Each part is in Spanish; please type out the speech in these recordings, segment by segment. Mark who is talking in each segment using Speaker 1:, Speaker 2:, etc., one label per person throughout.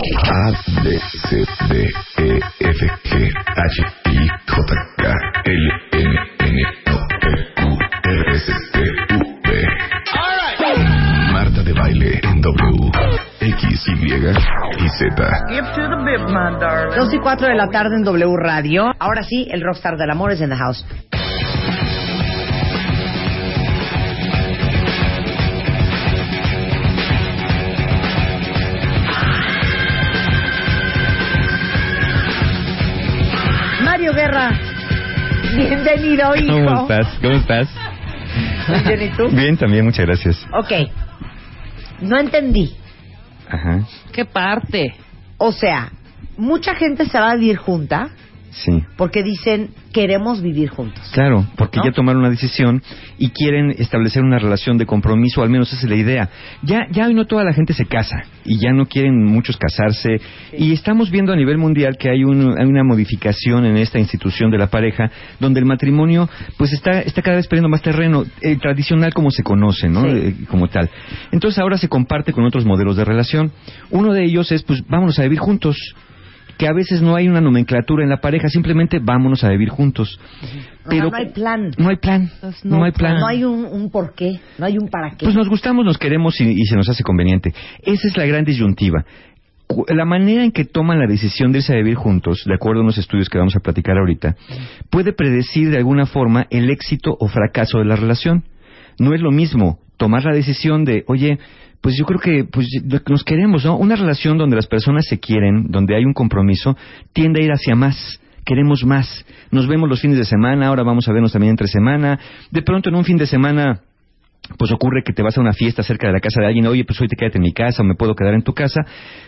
Speaker 1: A, B, C, D, E, F, G, H, I, J, K, L, M, N, O, P, Q, R, S, T, U, V. Marta de baile en W, X, Y y Z.
Speaker 2: Give to the bib, my darling.
Speaker 3: 2 y 4 de la tarde en W Radio. Ahora sí, el rockstar del amor es en the house. Bienvenido, hijo.
Speaker 4: ¿Cómo estás? ¿Cómo estás?
Speaker 3: Muy bien, ¿y tú?
Speaker 4: Bien, también, muchas gracias.
Speaker 3: Ok, no entendí.
Speaker 4: Ajá,
Speaker 2: ¿Qué parte?
Speaker 3: O sea, mucha gente se va a vivir junta
Speaker 4: sí.
Speaker 3: porque dicen queremos vivir juntos.
Speaker 4: Claro, porque
Speaker 3: ¿No?
Speaker 4: ya tomaron una decisión y quieren establecer una relación de compromiso, al menos esa es la idea. Ya, ya hoy no toda la gente se casa y ya no quieren muchos casarse y estamos viendo a nivel mundial que hay, un- hay una modificación en esta institución de la pareja donde el matrimonio pues está, está cada vez perdiendo más terreno, eh, tradicional como se conoce, ¿no?
Speaker 3: Sí.
Speaker 4: Eh, como tal. Entonces ahora se comparte con otros modelos de relación. Uno de ellos es pues vámonos a vivir juntos que a veces no hay una nomenclatura en la pareja, simplemente vámonos a vivir juntos.
Speaker 3: Pero no hay plan.
Speaker 4: No hay plan.
Speaker 2: Pues
Speaker 4: no,
Speaker 2: no
Speaker 4: hay plan.
Speaker 3: No hay un, un por qué, no hay un para qué.
Speaker 4: Pues nos gustamos, nos queremos y, y se nos hace conveniente. Esa es la gran disyuntiva. Cu- La manera en que toman la decisión de irse a vivir juntos, de acuerdo a unos estudios que vamos a platicar ahorita, puede predecir de alguna forma el éxito o fracaso de la relación. No es lo mismo tomar la decisión de, oye, pues yo creo que pues, nos queremos, ¿no? Una relación donde las personas se quieren, donde hay un compromiso, tiende a ir hacia más. Queremos más. Nos vemos los fines de semana, ahora vamos a vernos también entre semana. De pronto en un fin de semana pues ocurre que te vas a una fiesta cerca de la casa de alguien, oye, pues hoy te quédate en mi casa o me puedo quedar en tu casa,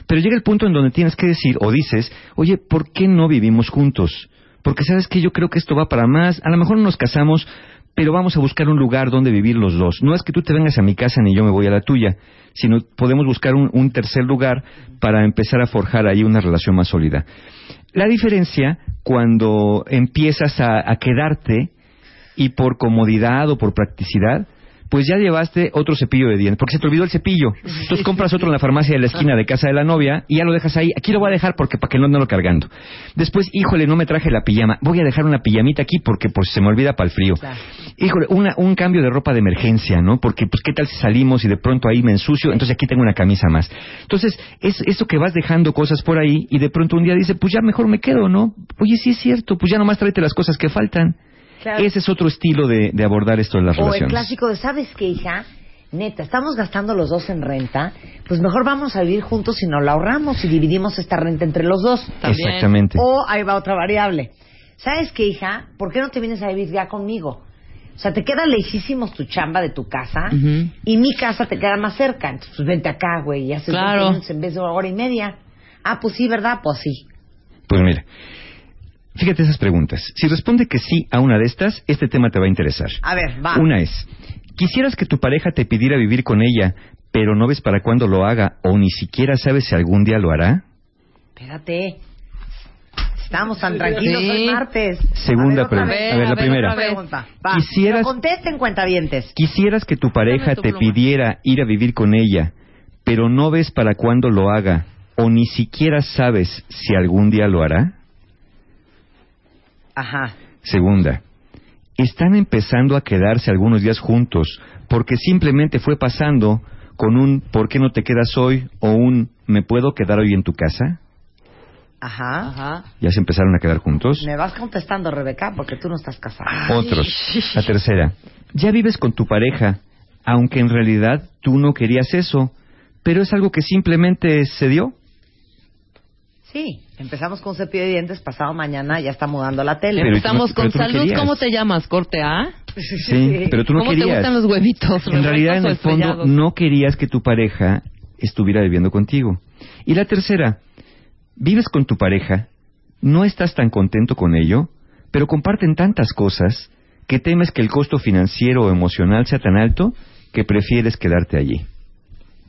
Speaker 4: pero llega el punto en donde tienes que decir o dices, oye, ¿por qué no vivimos juntos? Porque sabes que yo creo que esto va para más, a lo mejor no nos casamos, pero vamos a buscar un lugar donde vivir los dos. No es que tú te vengas a mi casa ni yo me voy a la tuya, sino podemos buscar un, tercer lugar para empezar a forjar ahí una relación más sólida. La diferencia cuando empiezas a quedarte y por comodidad o por practicidad, pues ya llevaste otro cepillo de dientes, porque se te olvidó el cepillo. Entonces compras otro en la farmacia de la esquina de casa de la novia y ya lo dejas ahí. Aquí lo voy a dejar porque para que no andarlo cargando. Después, híjole, no me traje la pijama. Voy a dejar una pijamita aquí porque pues se me olvida para el frío.
Speaker 3: Claro.
Speaker 4: Híjole, una, un cambio de ropa de emergencia, ¿no? Porque pues qué tal si salimos y de pronto ahí me ensucio, entonces aquí tengo una camisa más. Entonces, es eso que vas dejando cosas por ahí y de pronto un día dice, pues ya mejor me quedo, ¿no? Oye, sí es cierto, pues ya nomás tráete las cosas que faltan.
Speaker 3: Claro.
Speaker 4: Ese es otro estilo de, de abordar esto en las
Speaker 3: o el
Speaker 4: relaciones.
Speaker 3: clásico de, ¿sabes qué, hija? Neta, estamos gastando los dos en renta, pues mejor vamos a vivir juntos y nos la ahorramos y dividimos esta renta entre los dos.
Speaker 2: También.
Speaker 4: Exactamente.
Speaker 3: O ahí va otra variable. ¿Sabes qué, hija? ¿Por qué no te vienes a vivir ya conmigo? O sea, te queda lejísimos tu chamba de tu casa y mi casa te queda más cerca. Entonces, pues vente acá, güey, y haces
Speaker 2: Claro.
Speaker 3: 20 minutos en vez de una hora y media. Ah, pues sí, ¿verdad? Pues sí.
Speaker 4: Pues mira, fíjate esas preguntas. Si responde que sí a una de estas, este tema te va a interesar.
Speaker 3: A ver, va.
Speaker 4: Una es, ¿quisieras que tu pareja te pidiera vivir con ella, pero no ves para cuándo lo haga o ni siquiera sabes si algún día lo hará?
Speaker 3: Espérate. Estamos tan tranquilos
Speaker 2: Sí.
Speaker 3: hoy martes.
Speaker 4: Segunda
Speaker 3: a ver, otra
Speaker 4: pregunta.
Speaker 3: vez.
Speaker 4: A ver, la
Speaker 2: a ver,
Speaker 4: primera. Quisieras-
Speaker 3: contesten cuentavientes.
Speaker 4: ¿Quisieras que tu pareja
Speaker 2: tu
Speaker 4: te
Speaker 2: pluma.
Speaker 4: pidiera ir a vivir con ella, pero no ves para cuándo lo haga o ni siquiera sabes si algún día lo hará?
Speaker 3: Ajá.
Speaker 4: Segunda, están empezando a quedarse algunos días juntos porque simplemente fue pasando con un ¿por qué no te quedas hoy? o un ¿me puedo quedar hoy en tu casa?
Speaker 3: Ajá.
Speaker 2: Ajá.
Speaker 4: ¿Ya se empezaron a quedar juntos?
Speaker 3: Me vas contestando, Rebeca, porque tú no estás casada.
Speaker 4: Otros. La tercera, ya vives con tu pareja, aunque en realidad tú no querías eso, pero es algo que simplemente se dio.
Speaker 3: Sí, empezamos con cepillo de dientes, pasado mañana ya está mudando la tele.
Speaker 4: Pero-
Speaker 2: Empezamos con
Speaker 4: no
Speaker 2: salud.
Speaker 4: querías.
Speaker 2: ¿Cómo te llamas? ¿Corte A?
Speaker 4: Sí, pero tú no
Speaker 2: ¿Cómo te
Speaker 4: querías.
Speaker 2: gustan los huevitos?
Speaker 4: En realidad, en el
Speaker 2: ¿Revueltos o
Speaker 4: fondo, no querías que tu pareja estuviera viviendo contigo. Y la tercera, vives con tu pareja, no estás tan contento con ello, pero comparten tantas cosas que temes que el costo financiero o emocional sea tan alto que prefieres quedarte allí.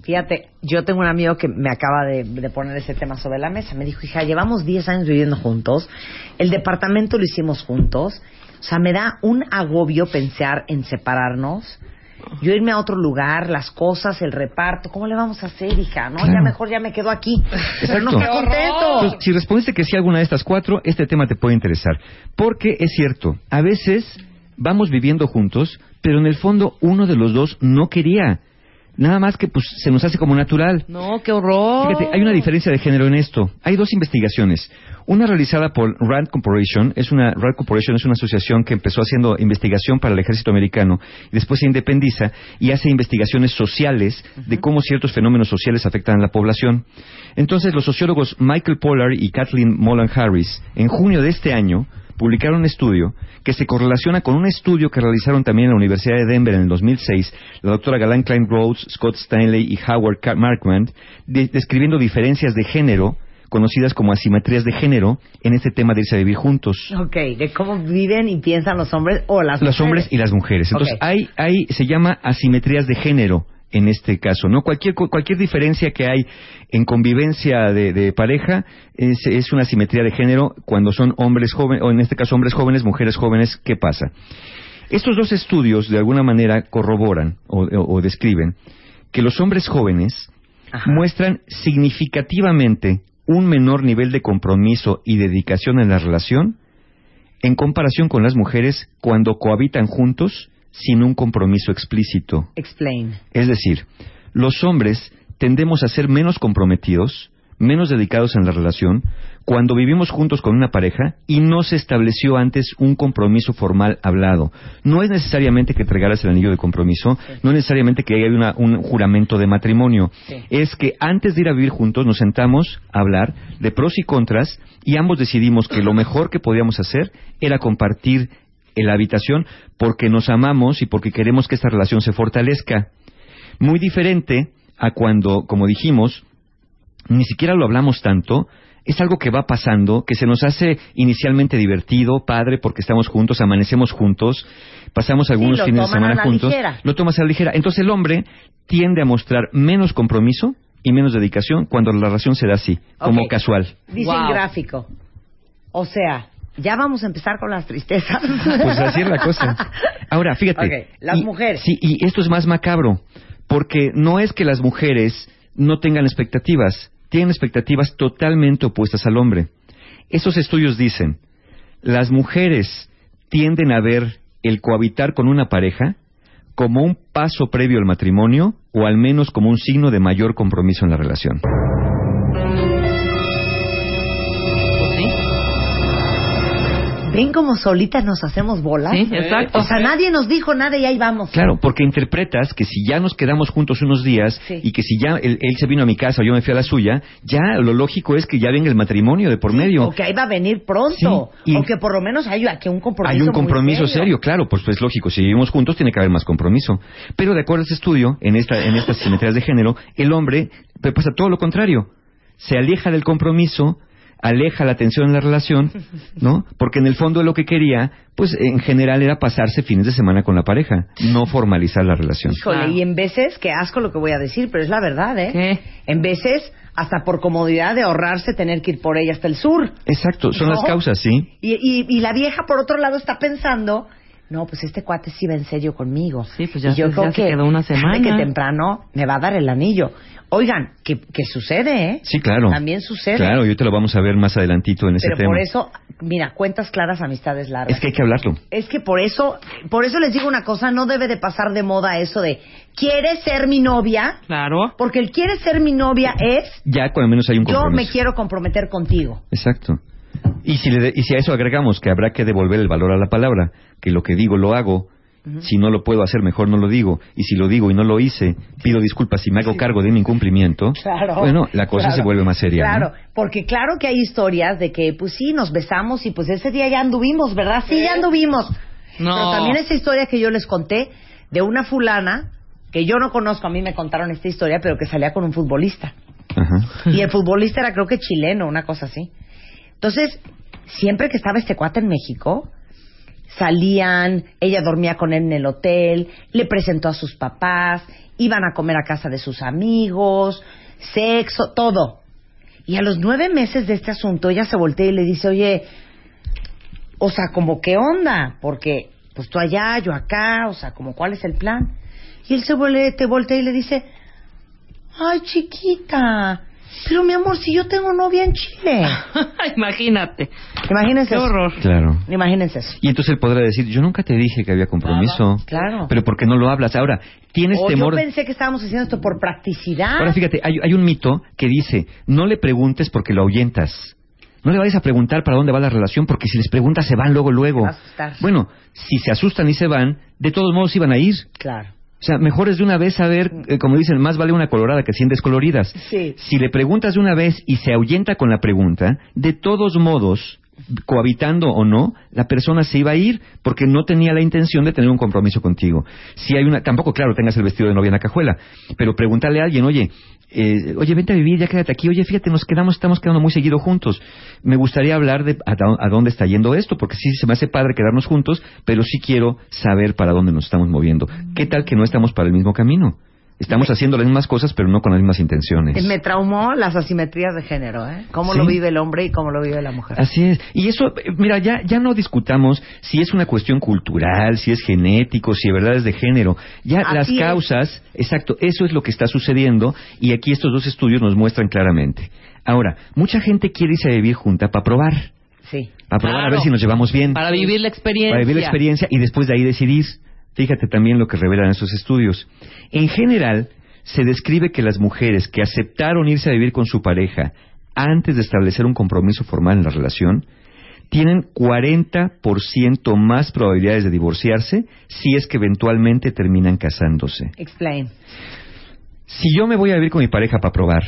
Speaker 3: Fíjate, yo tengo un amigo que me acaba de, de poner ese tema sobre la mesa. Me dijo, hija, llevamos 10 años viviendo juntos, el departamento lo hicimos juntos, o sea, me da un agobio pensar en separarnos. yo irme a otro lugar, las cosas, el reparto, ¿cómo le vamos a hacer, hija? No, ya
Speaker 4: Claro.
Speaker 3: mejor ya me quedo aquí. Pero no
Speaker 4: Exacto.
Speaker 3: estoy contento.
Speaker 4: Pues, si respondiste que sí a alguna de estas cuatro, este tema te puede interesar. Porque es cierto, a veces vamos viviendo juntos, pero en el fondo uno de los dos no quería. Nada más que pues se nos hace como natural.
Speaker 2: No, qué horror.
Speaker 4: Fíjate, hay una diferencia de género en esto. Hay dos investigaciones. Una realizada por Rand Corporation, es una Rand Corporation es una asociación que empezó haciendo investigación para el ejército americano y después se independiza y hace investigaciones sociales de cómo ciertos fenómenos sociales afectan a la población. Entonces, los sociólogos Michael Pollard y Kathleen Mullen Harris, en junio de este año, publicaron un estudio que se correlaciona con un estudio que realizaron también en la Universidad de Denver en el 2006, la doctora Galan Klein Rhodes, Scott Stanley y Howard Markman, de- describiendo diferencias de género conocidas como asimetrías de género en este tema de irse a vivir juntos.
Speaker 3: Ok, de cómo viven y piensan los hombres o las
Speaker 4: Los hombres y las mujeres. Entonces,
Speaker 3: Ok.
Speaker 4: hay, hay, se llama asimetrías de género en este caso, ¿no? Cualquier, cu- cualquier diferencia que hay en convivencia de, de pareja es, es una asimetría de género cuando son hombres jóvenes, o en este caso hombres jóvenes, mujeres jóvenes, ¿qué pasa? Estos dos estudios de alguna manera corroboran o, o- o describen que los hombres jóvenes
Speaker 3: Ajá.
Speaker 4: muestran significativamente un menor nivel de compromiso y dedicación en la relación en comparación con las mujeres cuando cohabitan juntos sin un compromiso explícito.
Speaker 3: Explain.
Speaker 4: Es decir, los hombres tendemos a ser menos comprometidos, menos dedicados en la relación, cuando vivimos juntos con una pareja y no se estableció antes un compromiso formal hablado. No es necesariamente que te regales el anillo de compromiso, no es necesariamente que haya una- un juramento de matrimonio.
Speaker 3: Sí.
Speaker 4: Es que antes de ir a vivir juntos nos sentamos a hablar de pros y contras y ambos decidimos que lo mejor que podíamos hacer era compartir en la habitación porque nos amamos y porque queremos que esta relación se fortalezca. Muy diferente a cuando, como dijimos, ni siquiera lo hablamos tanto, es algo que va pasando, que se nos hace inicialmente divertido, padre, porque estamos juntos, amanecemos juntos, pasamos algunos fines de semana
Speaker 3: la
Speaker 4: juntos,
Speaker 3: ligera.
Speaker 4: lo tomas a la ligera. Entonces el hombre tiende a mostrar menos compromiso y menos dedicación cuando la relación se da así, como casual.
Speaker 3: Dice
Speaker 2: Wow.
Speaker 3: el gráfico. O sea, ya vamos a empezar con las tristezas.
Speaker 4: Pues así es la cosa. Ahora, fíjate.
Speaker 3: Las
Speaker 4: y-
Speaker 3: mujeres.
Speaker 4: Sí, y esto es más macabro, porque no es que las mujeres no tengan expectativas, tienen expectativas totalmente opuestas al hombre. Esos estudios dicen, las mujeres tienden a ver el cohabitar con una pareja como un paso previo al matrimonio o al menos como un signo de mayor compromiso en la relación.
Speaker 3: ¿Ven cómo solitas nos hacemos bolas?
Speaker 2: Sí, exacto.
Speaker 3: O sea, nadie nos dijo nada y ahí vamos.
Speaker 4: Claro, porque interpretas que si ya nos quedamos juntos unos días
Speaker 3: Sí.
Speaker 4: y que si ya él, él se vino a mi casa o yo me fui a la suya, ya lo lógico es que ya venga el matrimonio de por medio.
Speaker 3: O que ahí va a venir pronto.
Speaker 4: Sí, y-
Speaker 3: o que por lo menos hay aquí un compromiso.
Speaker 4: Hay un
Speaker 3: muy
Speaker 4: compromiso serio. claro, pues es lógico, si vivimos juntos tiene que haber más compromiso. Pero de acuerdo a este estudio, en, esta, en estas simetrías de género, el hombre pasa todo lo contrario. Se aleja del compromiso, aleja la tensión en la relación, ¿no? Porque en el fondo lo que quería, pues en general era pasarse fines de semana con la pareja, no formalizar la relación.
Speaker 3: Híjole,
Speaker 2: Claro.
Speaker 3: y en veces, qué asco lo que voy a decir, pero es la verdad, ¿eh?
Speaker 2: ¿Qué?
Speaker 3: En veces, hasta por comodidad de ahorrarse tener que ir por ella hasta el sur.
Speaker 4: Exacto, son
Speaker 3: No.
Speaker 4: las causas, ¿sí?
Speaker 3: Y, y, y la vieja, por otro lado, está pensando, no, pues este cuate sí va en serio conmigo.
Speaker 2: Sí, pues ya
Speaker 3: y yo
Speaker 2: se-
Speaker 3: creo
Speaker 2: ya se
Speaker 3: que
Speaker 2: quedó una semana.
Speaker 3: que temprano me va a dar el anillo. Oigan, que, que sucede, ¿eh?
Speaker 4: Sí, claro.
Speaker 3: También sucede.
Speaker 4: Claro, y ahorita lo vamos a ver más adelantito en ese
Speaker 3: Pero
Speaker 4: tema.
Speaker 3: por eso, mira, cuentas claras, amistades largas.
Speaker 4: Es que hay que hablarlo.
Speaker 3: Es que por eso, por eso les digo una cosa, no debe de pasar de moda eso de, ¿quieres ser mi novia?
Speaker 2: Claro.
Speaker 3: Porque el quieres ser mi novia es,
Speaker 4: Ya cuando menos hay un
Speaker 3: yo
Speaker 4: compromiso.
Speaker 3: me quiero comprometer contigo.
Speaker 4: Exacto. Y si, le de- y si a eso agregamos que habrá que devolver el valor a la palabra, que lo que digo lo hago, si no lo puedo hacer mejor no lo digo, y si lo digo y no lo hice, pido disculpas y me hago cargo de mi incumplimiento,
Speaker 3: Claro.
Speaker 4: bueno, la cosa
Speaker 3: claro,
Speaker 4: se vuelve más seria. ¿no?
Speaker 3: Claro, porque claro que hay historias de que, pues sí, nos besamos y pues ese día ya anduvimos, ¿verdad? Sí, ya anduvimos.
Speaker 2: No.
Speaker 3: Pero también esa historia que yo les conté de una fulana que yo no conozco, a mí me contaron esta historia, pero que salía con un futbolista.
Speaker 4: Ajá.
Speaker 3: Y el futbolista era creo que chileno, una cosa así. Entonces, siempre que estaba este cuate en México, salían, ella dormía con él en el hotel, le presentó a sus papás, iban a comer a casa de sus amigos, sexo, todo. Y a los nueve meses de este asunto, ella se voltea y le dice, oye, o sea, como qué onda, porque pues tú allá, yo acá, o sea, como cuál es el plan. Y él se te voltea y le dice, ay chiquita, pero mi amor, si yo tengo novia en Chile.
Speaker 2: Imagínate.
Speaker 3: Imagínense
Speaker 2: Qué
Speaker 3: eso.
Speaker 2: horror.
Speaker 4: Claro.
Speaker 3: Imagínense eso.
Speaker 4: Y entonces él podrá decir, yo nunca te dije que había compromiso.
Speaker 3: Claro.
Speaker 4: Pero ¿por qué no lo hablas? Ahora, tienes
Speaker 3: O
Speaker 4: temor...
Speaker 3: yo pensé que estábamos haciendo esto por practicidad.
Speaker 4: Ahora fíjate, hay, hay un mito que dice, no le preguntes porque lo ahuyentas. No le vayas a preguntar para dónde va la relación porque si les preguntas se van luego, luego. Bueno, si se asustan y se van, de todos modos iban a ir.
Speaker 3: Claro.
Speaker 4: O sea, mejor es de una vez saber, eh, como dicen, más vale una colorada que cien descoloridas.
Speaker 3: Sí.
Speaker 4: Si le preguntas de una vez y se ahuyenta con la pregunta, de todos modos, cohabitando o no, la persona se iba a ir porque no tenía la intención de tener un compromiso contigo. Si hay una, tampoco, claro, tengas el vestido de novia en la cajuela, pero pregúntale a alguien, oye, eh, oye, vente a vivir, ya quédate aquí, oye, fíjate, nos quedamos, estamos quedando muy seguido juntos. Me gustaría hablar de a, a dónde está yendo esto, porque sí se me hace padre quedarnos juntos, pero sí quiero saber para dónde nos estamos moviendo. ¿Qué tal que no estamos para el mismo camino? Estamos haciendo las mismas cosas, pero no con las mismas intenciones.
Speaker 3: Me traumó las asimetrías de género, ¿eh? Cómo
Speaker 4: Sí.
Speaker 3: lo vive el hombre y cómo lo vive la mujer.
Speaker 4: Así es. Y eso, eh, mira, ya, ya no discutamos si es una cuestión cultural, si es genético, si de verdad es de género. Ya
Speaker 3: Así
Speaker 4: las
Speaker 3: es.
Speaker 4: causas, exacto, eso es lo que está sucediendo y aquí estos dos estudios nos muestran claramente. Ahora, mucha gente quiere irse a vivir junta para probar,
Speaker 3: Sí.
Speaker 4: para probar a ver si nos llevamos bien,
Speaker 2: Para vivir la experiencia.
Speaker 4: para vivir la experiencia y después de ahí decidir. Fíjate también lo que revelan esos estudios. En general, se describe que las mujeres que aceptaron irse a vivir con su pareja antes de establecer un compromiso formal en la relación, tienen 40% más probabilidades de divorciarse si es que eventualmente terminan casándose.
Speaker 3: Explain.
Speaker 4: Si yo me voy a vivir con mi pareja para probar,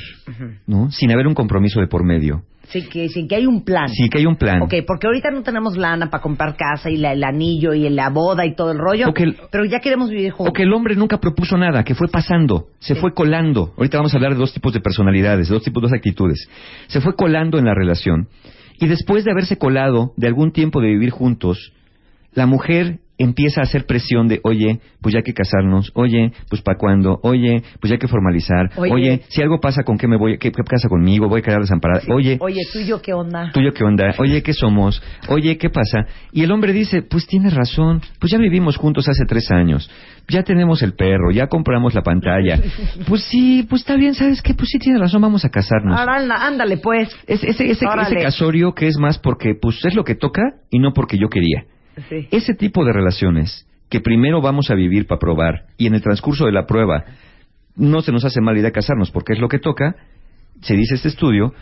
Speaker 4: ¿no? Sin haber un compromiso de por medio,
Speaker 3: Sí, que, sí, que hay un plan.
Speaker 4: sí que hay un plan.
Speaker 3: Ok, porque ahorita no tenemos lana para comprar casa y la- el anillo y la boda y todo el rollo.
Speaker 4: O el-
Speaker 3: pero ya queremos vivir
Speaker 4: O
Speaker 3: juntos.
Speaker 4: que el hombre nunca propuso nada, que fue pasando, se fue colando. Ahorita vamos a hablar de dos tipos de personalidades, de dos tipos, dos actitudes. Se fue colando en la relación. Y después de haberse colado de algún tiempo de vivir juntos, la mujer empieza a hacer presión de, oye, pues ya hay que casarnos, oye, pues para cuándo, oye, pues ya hay que formalizar,
Speaker 3: Oye.
Speaker 4: oye, si algo pasa con qué me voy, qué, qué pasa conmigo, voy a quedar desamparada, oye,
Speaker 3: Oye, tú y yo, ¿qué onda?
Speaker 4: tuyo qué onda, oye, ¿qué somos? Oye, ¿qué pasa? Y el hombre dice, pues tienes razón, pues ya vivimos juntos hace tres años, ya tenemos el perro, ya compramos la pantalla, pues sí, pues está bien, ¿sabes qué? Pues sí tienes razón, vamos a casarnos.
Speaker 3: Ahora, ándale, pues.
Speaker 4: Es, ese, ese, ese casorio que es más porque pues es lo que toca y no porque yo quería.
Speaker 3: Sí.
Speaker 4: Ese tipo de relaciones que primero vamos a vivir para probar y en el transcurso de la prueba no se nos hace mala idea casarnos porque es lo que toca, se dice este estudio,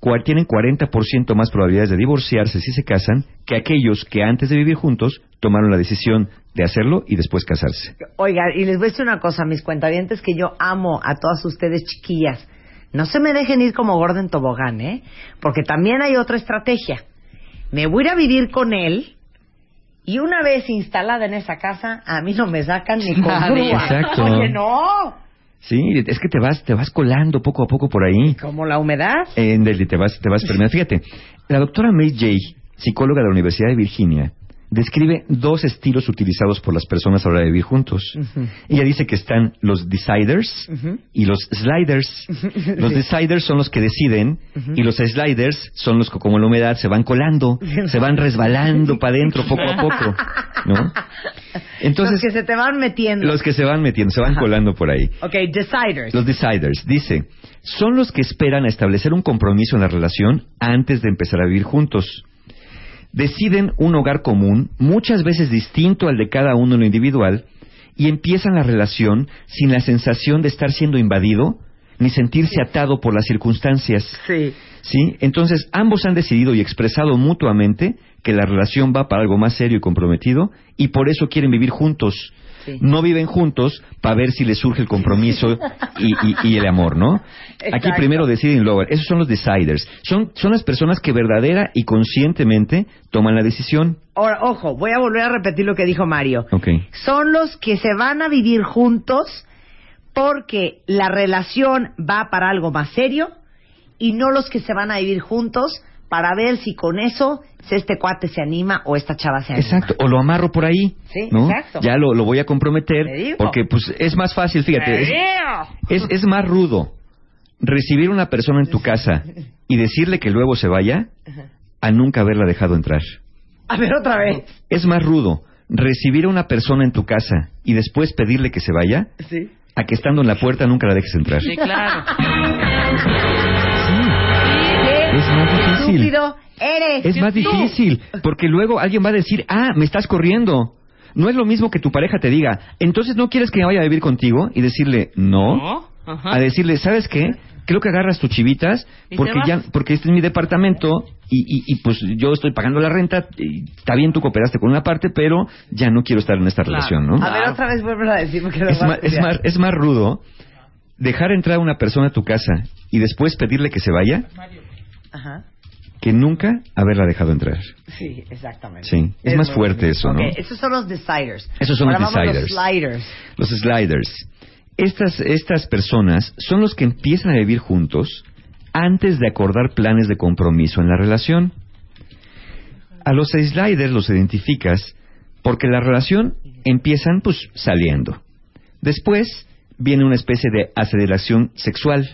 Speaker 4: cua- tienen 40% más probabilidades de divorciarse si se casan que aquellos que antes de vivir juntos tomaron la decisión de hacerlo y después casarse.
Speaker 3: Oiga, y les voy a decir una cosa, mis cuentavientes, que yo amo a todas ustedes chiquillas. No se me dejen ir como Gordon Tobogán, ¿eh? Porque también hay otra estrategia. Me voy a ir a vivir con él y una vez instalada en esa casa, a mí no me sacan ni con
Speaker 2: Nadie.
Speaker 3: grúa.
Speaker 4: Exacto.
Speaker 3: Oye, no.
Speaker 4: Sí, es que te vas, te vas colando poco a poco por ahí.
Speaker 3: Como la humedad.
Speaker 4: En Delhi te vas, te vas permeando. Fíjate, la doctora May Jay, psicóloga de la Universidad de Virginia, describe dos estilos utilizados por las personas a la hora de vivir juntos. Ella dice que están los deciders y los sliders. Los deciders son los que deciden y los sliders son los que, como la humedad, se van colando, se van resbalando para adentro poco a poco. ¿no? Entonces,
Speaker 3: los que se te van metiendo.
Speaker 4: los que se van metiendo, se van colando por ahí.
Speaker 3: Ok, deciders.
Speaker 4: Los deciders, dice, son los que esperan a establecer un compromiso en la relación antes de empezar a vivir juntos. Deciden un hogar común, muchas veces distinto al de cada uno en lo individual, y empiezan la relación sin la sensación de estar siendo invadido ni sentirse atado por las circunstancias.
Speaker 3: Sí.
Speaker 4: ¿Sí? Entonces, ambos han decidido y expresado mutuamente que la relación va para algo más serio y comprometido y por eso quieren vivir juntos.
Speaker 3: Sí.
Speaker 4: No viven juntos para ver si les surge el compromiso y, y- y el amor, ¿no? Aquí primero deciden luego. Esos son los deciders. Son, son las personas que verdadera y conscientemente toman la decisión.
Speaker 3: Ahora, ojo, voy a volver a repetir lo que dijo Mario. Son los que se van a vivir juntos porque la relación va para algo más serio y no los que se van a vivir juntos para ver si con eso este cuate se anima o esta chava se anima.
Speaker 4: Exacto. O lo amarro por ahí.
Speaker 3: Sí,
Speaker 4: ¿no?
Speaker 3: exacto.
Speaker 4: Ya lo, lo voy a comprometer porque pues es más fácil, fíjate. es-. Es, es más rudo recibir a una persona en tu casa y decirle que luego se vaya a nunca haberla dejado entrar.
Speaker 3: A ver otra vez.
Speaker 4: Es más rudo recibir a una persona en tu casa y después pedirle que se vaya
Speaker 3: Sí.
Speaker 4: a que estando en la puerta nunca la dejes entrar.
Speaker 2: Sí, claro.
Speaker 4: Es más difícil.
Speaker 3: Estúpido eres.
Speaker 4: Es más
Speaker 3: Tú.
Speaker 4: difícil, porque luego alguien va a decir, ah, me estás corriendo. No es lo mismo que tu pareja te diga, entonces no quieres que me vaya a vivir contigo y decirle, no,
Speaker 2: ¿No? Ajá.
Speaker 4: a decirle, ¿sabes qué? Creo que agarras tus chivitas porque ya porque este es mi departamento y, y, y, pues yo estoy pagando la renta, y está bien tú cooperaste con una parte, pero ya no quiero estar en esta
Speaker 2: Claro.
Speaker 4: relación, ¿no?
Speaker 3: A ver, otra vez vuelve a decirme que lo
Speaker 4: es, más, es, más, es más rudo dejar entrar a una persona a tu casa y después pedirle que se vaya
Speaker 3: Ajá.
Speaker 4: Que nunca haberla dejado entrar.
Speaker 3: Sí, exactamente.
Speaker 4: Sí, es más fuerte
Speaker 3: bien.
Speaker 4: eso, ¿no?
Speaker 3: Esos son los deciders.
Speaker 4: Esos son
Speaker 3: Ahora
Speaker 4: los deciders.
Speaker 3: Los sliders.
Speaker 4: Los sliders. Estas, estas personas son los que empiezan a vivir juntos antes de acordar planes de compromiso en la relación. A los sliders los identificas porque la relación empiezan pues saliendo. Después viene una especie de aceleración sexual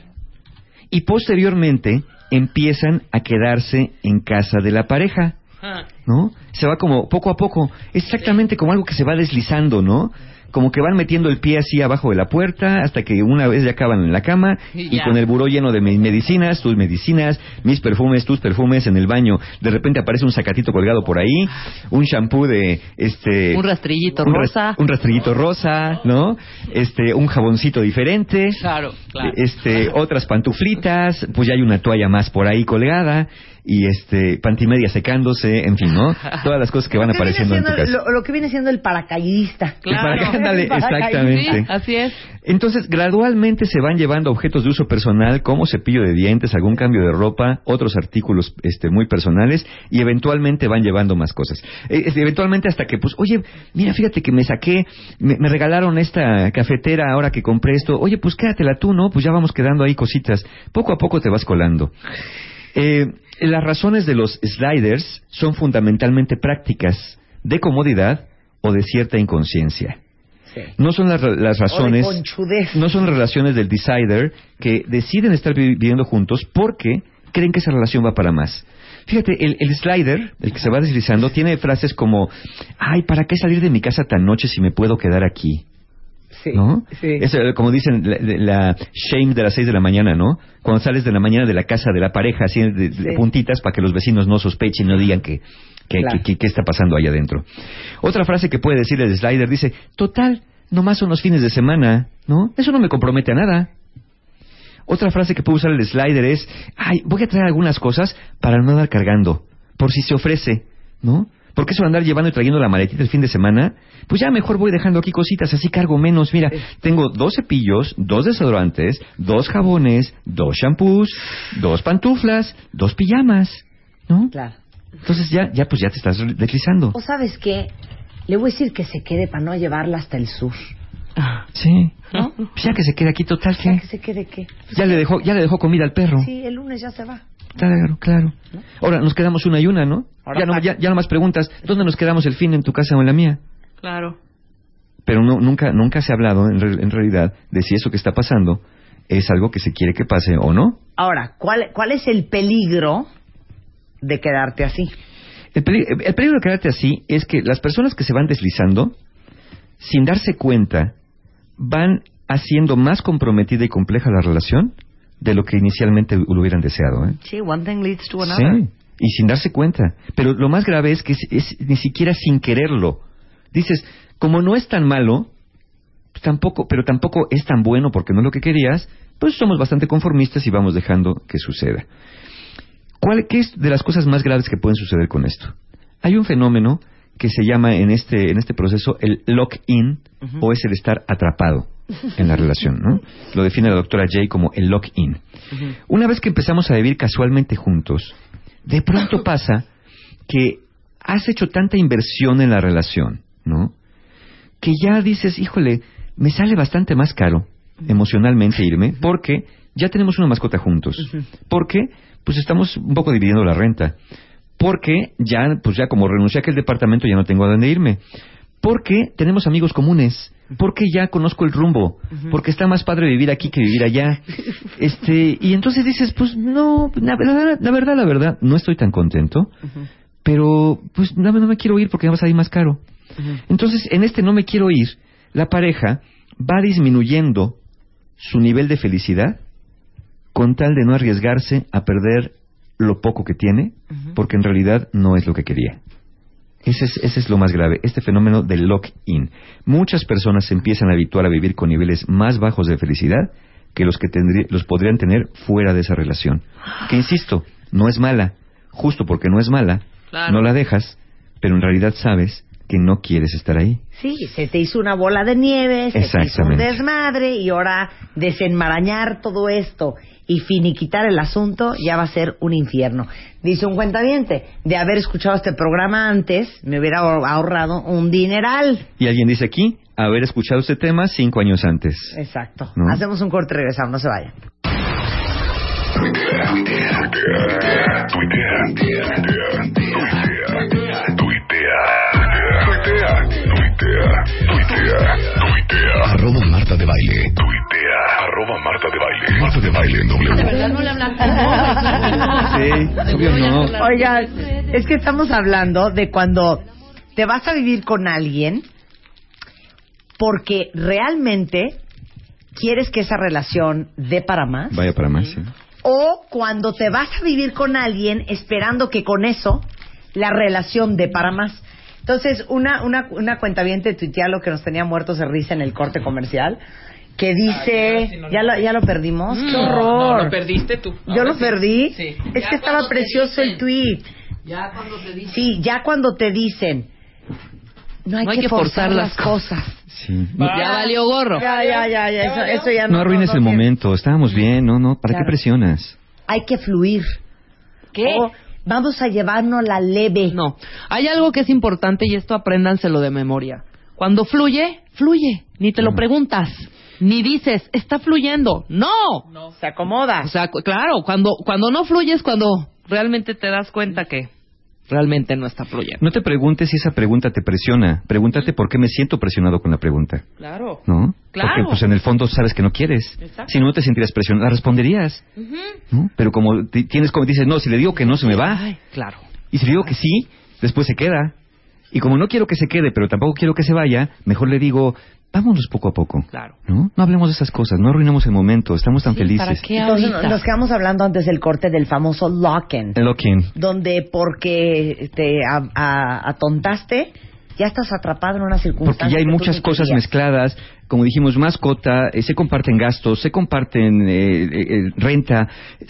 Speaker 4: y posteriormente empiezan a quedarse en casa de la pareja.
Speaker 2: Ajá.
Speaker 4: ¿no? Se va como poco a poco, exactamente como algo que se va deslizando, ¿no? Como que van metiendo el pie así abajo de la puerta hasta que una vez ya acaban en la cama
Speaker 2: Y
Speaker 4: con el buró lleno de mis medicinas, tus medicinas, mis perfumes, tus perfumes en el baño. De repente aparece un sacatito colgado por ahí, un shampoo de este
Speaker 2: Un rastrillito
Speaker 4: un
Speaker 2: rosa.
Speaker 4: un rastrillito rosa, ¿no? Este, un jaboncito diferente.
Speaker 2: Claro, claro.
Speaker 4: Este, otras pantuflitas, pues ya hay una toalla más por ahí colgada y este, pantimedia secándose, en fin, ¿no? Todas las cosas que van apareciendo en tu casa.
Speaker 3: Lo, lo que viene siendo el paracaidista.
Speaker 2: Claro.
Speaker 4: El exactamente.
Speaker 2: Sí, así es.
Speaker 4: Entonces, gradualmente se van llevando objetos de uso personal como cepillo de dientes, algún cambio de ropa, otros artículos este, muy personales y eventualmente van llevando más cosas. Eh, este, eventualmente hasta que, pues, oye, mira, fíjate que me saqué, me, me regalaron esta cafetera ahora que compré esto. Oye, pues quédatela tú, ¿no? Pues ya vamos quedando ahí cositas. Poco a poco te vas colando. Eh, las razones de los sliders son fundamentalmente prácticas, de comodidad o de cierta inconsciencia.
Speaker 3: Sí.
Speaker 4: No son las, las razones, no son las relaciones del decider que deciden estar vi- viviendo juntos porque creen que esa relación va para más. Fíjate, el, el slider, el que se va deslizando, tiene frases como, ay, ¿para qué salir de mi casa tan noche si me puedo quedar aquí?
Speaker 3: Sí.
Speaker 4: ¿no?
Speaker 3: Sí.
Speaker 4: Es como dicen la, la shame de las seis de la mañana, ¿no? Cuando sales de la mañana de la casa de la pareja, así de,
Speaker 3: Sí.
Speaker 4: puntitas para que los vecinos no sospechen, no digan que, que,
Speaker 3: Claro.
Speaker 4: que- que- qué está pasando allá adentro. Otra frase que puede decir el slider dice, total, nomás son los fines de semana, ¿no? Eso no me compromete a nada. Otra frase que puede usar el slider es, ay, voy a traer algunas cosas para no andar cargando, por si se ofrece, ¿no? Porque eso de andar llevando y trayendo la maletita el fin de semana, pues ya mejor voy dejando aquí cositas, así cargo menos. Mira, tengo dos cepillos, dos desodorantes, dos jabones, dos shampoos, dos pantuflas, dos pijamas, ¿no?
Speaker 3: Claro.
Speaker 4: Entonces ya, ya pues ya te estás deslizando.
Speaker 3: ¿O sabes qué? Le voy a decir que se quede para no llevarla hasta el sur.
Speaker 4: Sí.
Speaker 3: ¿No?
Speaker 4: Pues ya que se quede aquí total que
Speaker 3: que se quede qué.
Speaker 4: ya le dejó, ya le dejó comida al perro.
Speaker 3: Sí, el lunes ya se va.
Speaker 4: Claro, claro. Ahora nos quedamos una y una, ¿no?
Speaker 3: Ahora
Speaker 4: ya, no ya, ya nomás preguntas, ¿dónde nos quedamos el fin en tu casa o en la mía?
Speaker 2: Claro.
Speaker 4: Pero no, nunca, nunca se ha hablado en, re- en realidad de si eso que está pasando es algo que se quiere que pase o no.
Speaker 3: Ahora, ¿cuál, ¿cuál es el peligro de quedarte así?
Speaker 4: El, peli- el peligro de quedarte así es que las personas que se van deslizando, sin darse cuenta, van haciendo más comprometida y compleja la relación de lo que inicialmente lo hubieran deseado. ¿eh?
Speaker 3: Sí, one thing leads to
Speaker 4: Sí, y sin darse cuenta. Pero lo más grave es que es, es ni siquiera sin quererlo. Dices, como no es tan malo, pues tampoco, pero tampoco es tan bueno porque no es lo que querías, pues somos bastante conformistas y vamos dejando que suceda. ¿Cuál, ¿Qué es de las cosas más graves que pueden suceder con esto? Hay un fenómeno que se llama en este, en este proceso el lock-in o es el estar atrapado en la relación, ¿no? Lo define la doctora Jay como el lock-in. Una vez que empezamos a vivir casualmente juntos, de pronto pasa que has hecho tanta inversión en la relación, ¿no? Que ya dices, híjole, me sale bastante más caro emocionalmente irme porque ya tenemos una mascota juntos. Porque pues estamos un poco dividiendo la renta. Porque ya, pues ya como renuncié a aquel departamento ya no tengo a dónde irme. Porque tenemos amigos comunes. Porque ya conozco el rumbo. Porque está más padre vivir aquí que vivir allá. Este, y entonces dices, pues no, la verdad, la verdad, la verdad, no estoy tan contento. Pero, pues no, no me quiero ir porque me va a salir más caro. Entonces, en este no me quiero ir, la pareja va disminuyendo su nivel de felicidad con tal de no arriesgarse a perder lo poco que tiene, porque en realidad no es lo que quería. Ese es, ese es lo más grave, este fenómeno del lock-in. Muchas personas se empiezan a habituar a vivir con niveles más bajos de felicidad que los que tendrí- los podrían tener fuera de esa relación. Que insisto, no es mala, justo porque no es mala,
Speaker 2: Claro.
Speaker 4: no la dejas, pero en realidad sabes que no quieres estar ahí.
Speaker 3: Sí, se te hizo una bola de nieve, se te hizo un desmadre y ahora desenmarañar todo esto y finiquitar el asunto ya va a ser un infierno. Dice un cuentaviente, de haber escuchado este programa antes, me hubiera ahor- ahorrado un dineral.
Speaker 4: Y alguien dice aquí, haber escuchado este tema cinco años antes.
Speaker 3: Exacto.
Speaker 4: ¿No?
Speaker 3: Hacemos un corte y regresamos, no se vayan.
Speaker 1: Tuitea, tuitea, tuitea, tuitea, tuitea, tuitea. Arroba Marta de Baile. Tuitea, arroba Marta de Baile. Marta de Baile en
Speaker 2: De
Speaker 1: W.
Speaker 2: verdad no le hablaste.
Speaker 4: Sí, obvio no.
Speaker 3: Oigan, es que estamos hablando de cuando te vas a vivir con alguien porque realmente quieres que esa relación dé para más.
Speaker 4: Vaya para más. sí.
Speaker 3: o cuando te vas a vivir con alguien esperando que con eso la relación dé para más. Entonces, una, una, una cuentaviente tuitea lo que nos tenía muertos de risa en el corte comercial, que dice, ya lo, ya lo perdimos, qué horror.
Speaker 2: No, lo perdiste tú.
Speaker 3: Yo lo
Speaker 2: sí.
Speaker 3: perdí.
Speaker 2: Sí.
Speaker 3: Es
Speaker 2: Ya
Speaker 3: que estaba precioso el tweet.
Speaker 2: Ya cuando te dicen.
Speaker 3: Sí, ya cuando te dicen, no hay, que, forzar, las cosas.
Speaker 4: Sí.
Speaker 2: Ya valió gorro.
Speaker 3: Ya, ya, ya, ya, eso, eso ya no.
Speaker 4: No arruines el momento, estábamos bien, no, no, ¿para
Speaker 3: Claro.
Speaker 4: qué presionas?
Speaker 3: Hay que fluir.
Speaker 2: ¿Qué?
Speaker 3: O vamos a llevarnos la leve.
Speaker 2: No. Hay algo que es importante y esto apréndanselo de memoria. Cuando fluye, fluye. Ni te lo preguntas. Ni dices, está fluyendo. No.
Speaker 3: Se acomoda.
Speaker 2: O sea, cu- claro, cuando, cuando no fluye es cuando realmente te das cuenta que realmente no está fluyendo.
Speaker 4: No te preguntes si esa pregunta te presiona, pregúntate por qué me siento presionado con la pregunta,
Speaker 2: Claro.
Speaker 4: ¿no?
Speaker 2: Claro.
Speaker 4: Porque pues en el fondo sabes que no quieres.
Speaker 2: Exacto.
Speaker 4: Si no te sentirías presionado, la responderías, ¿no? Pero como ti- tienes como dices, no, si le digo que no se me va,
Speaker 2: Ay, claro.
Speaker 4: y si le digo que sí, después se queda. Y como no quiero que se quede, pero tampoco quiero que se vaya, mejor le digo, vámonos poco a poco.
Speaker 2: Claro.
Speaker 4: ¿No? No hablemos de esas cosas, no arruinemos el momento, estamos tan
Speaker 2: Sí,
Speaker 4: felices.
Speaker 2: ¿para qué
Speaker 3: Entonces nos quedamos hablando antes del corte del famoso lock-in,
Speaker 4: El lock-in.
Speaker 3: donde porque te a- a- atontaste, ya estás atrapado en una circunstancia.
Speaker 4: Porque ya hay muchas cosas
Speaker 3: querías.
Speaker 4: mezcladas, como dijimos, mascota, eh, se comparten gastos, se comparten eh, eh, eh, renta,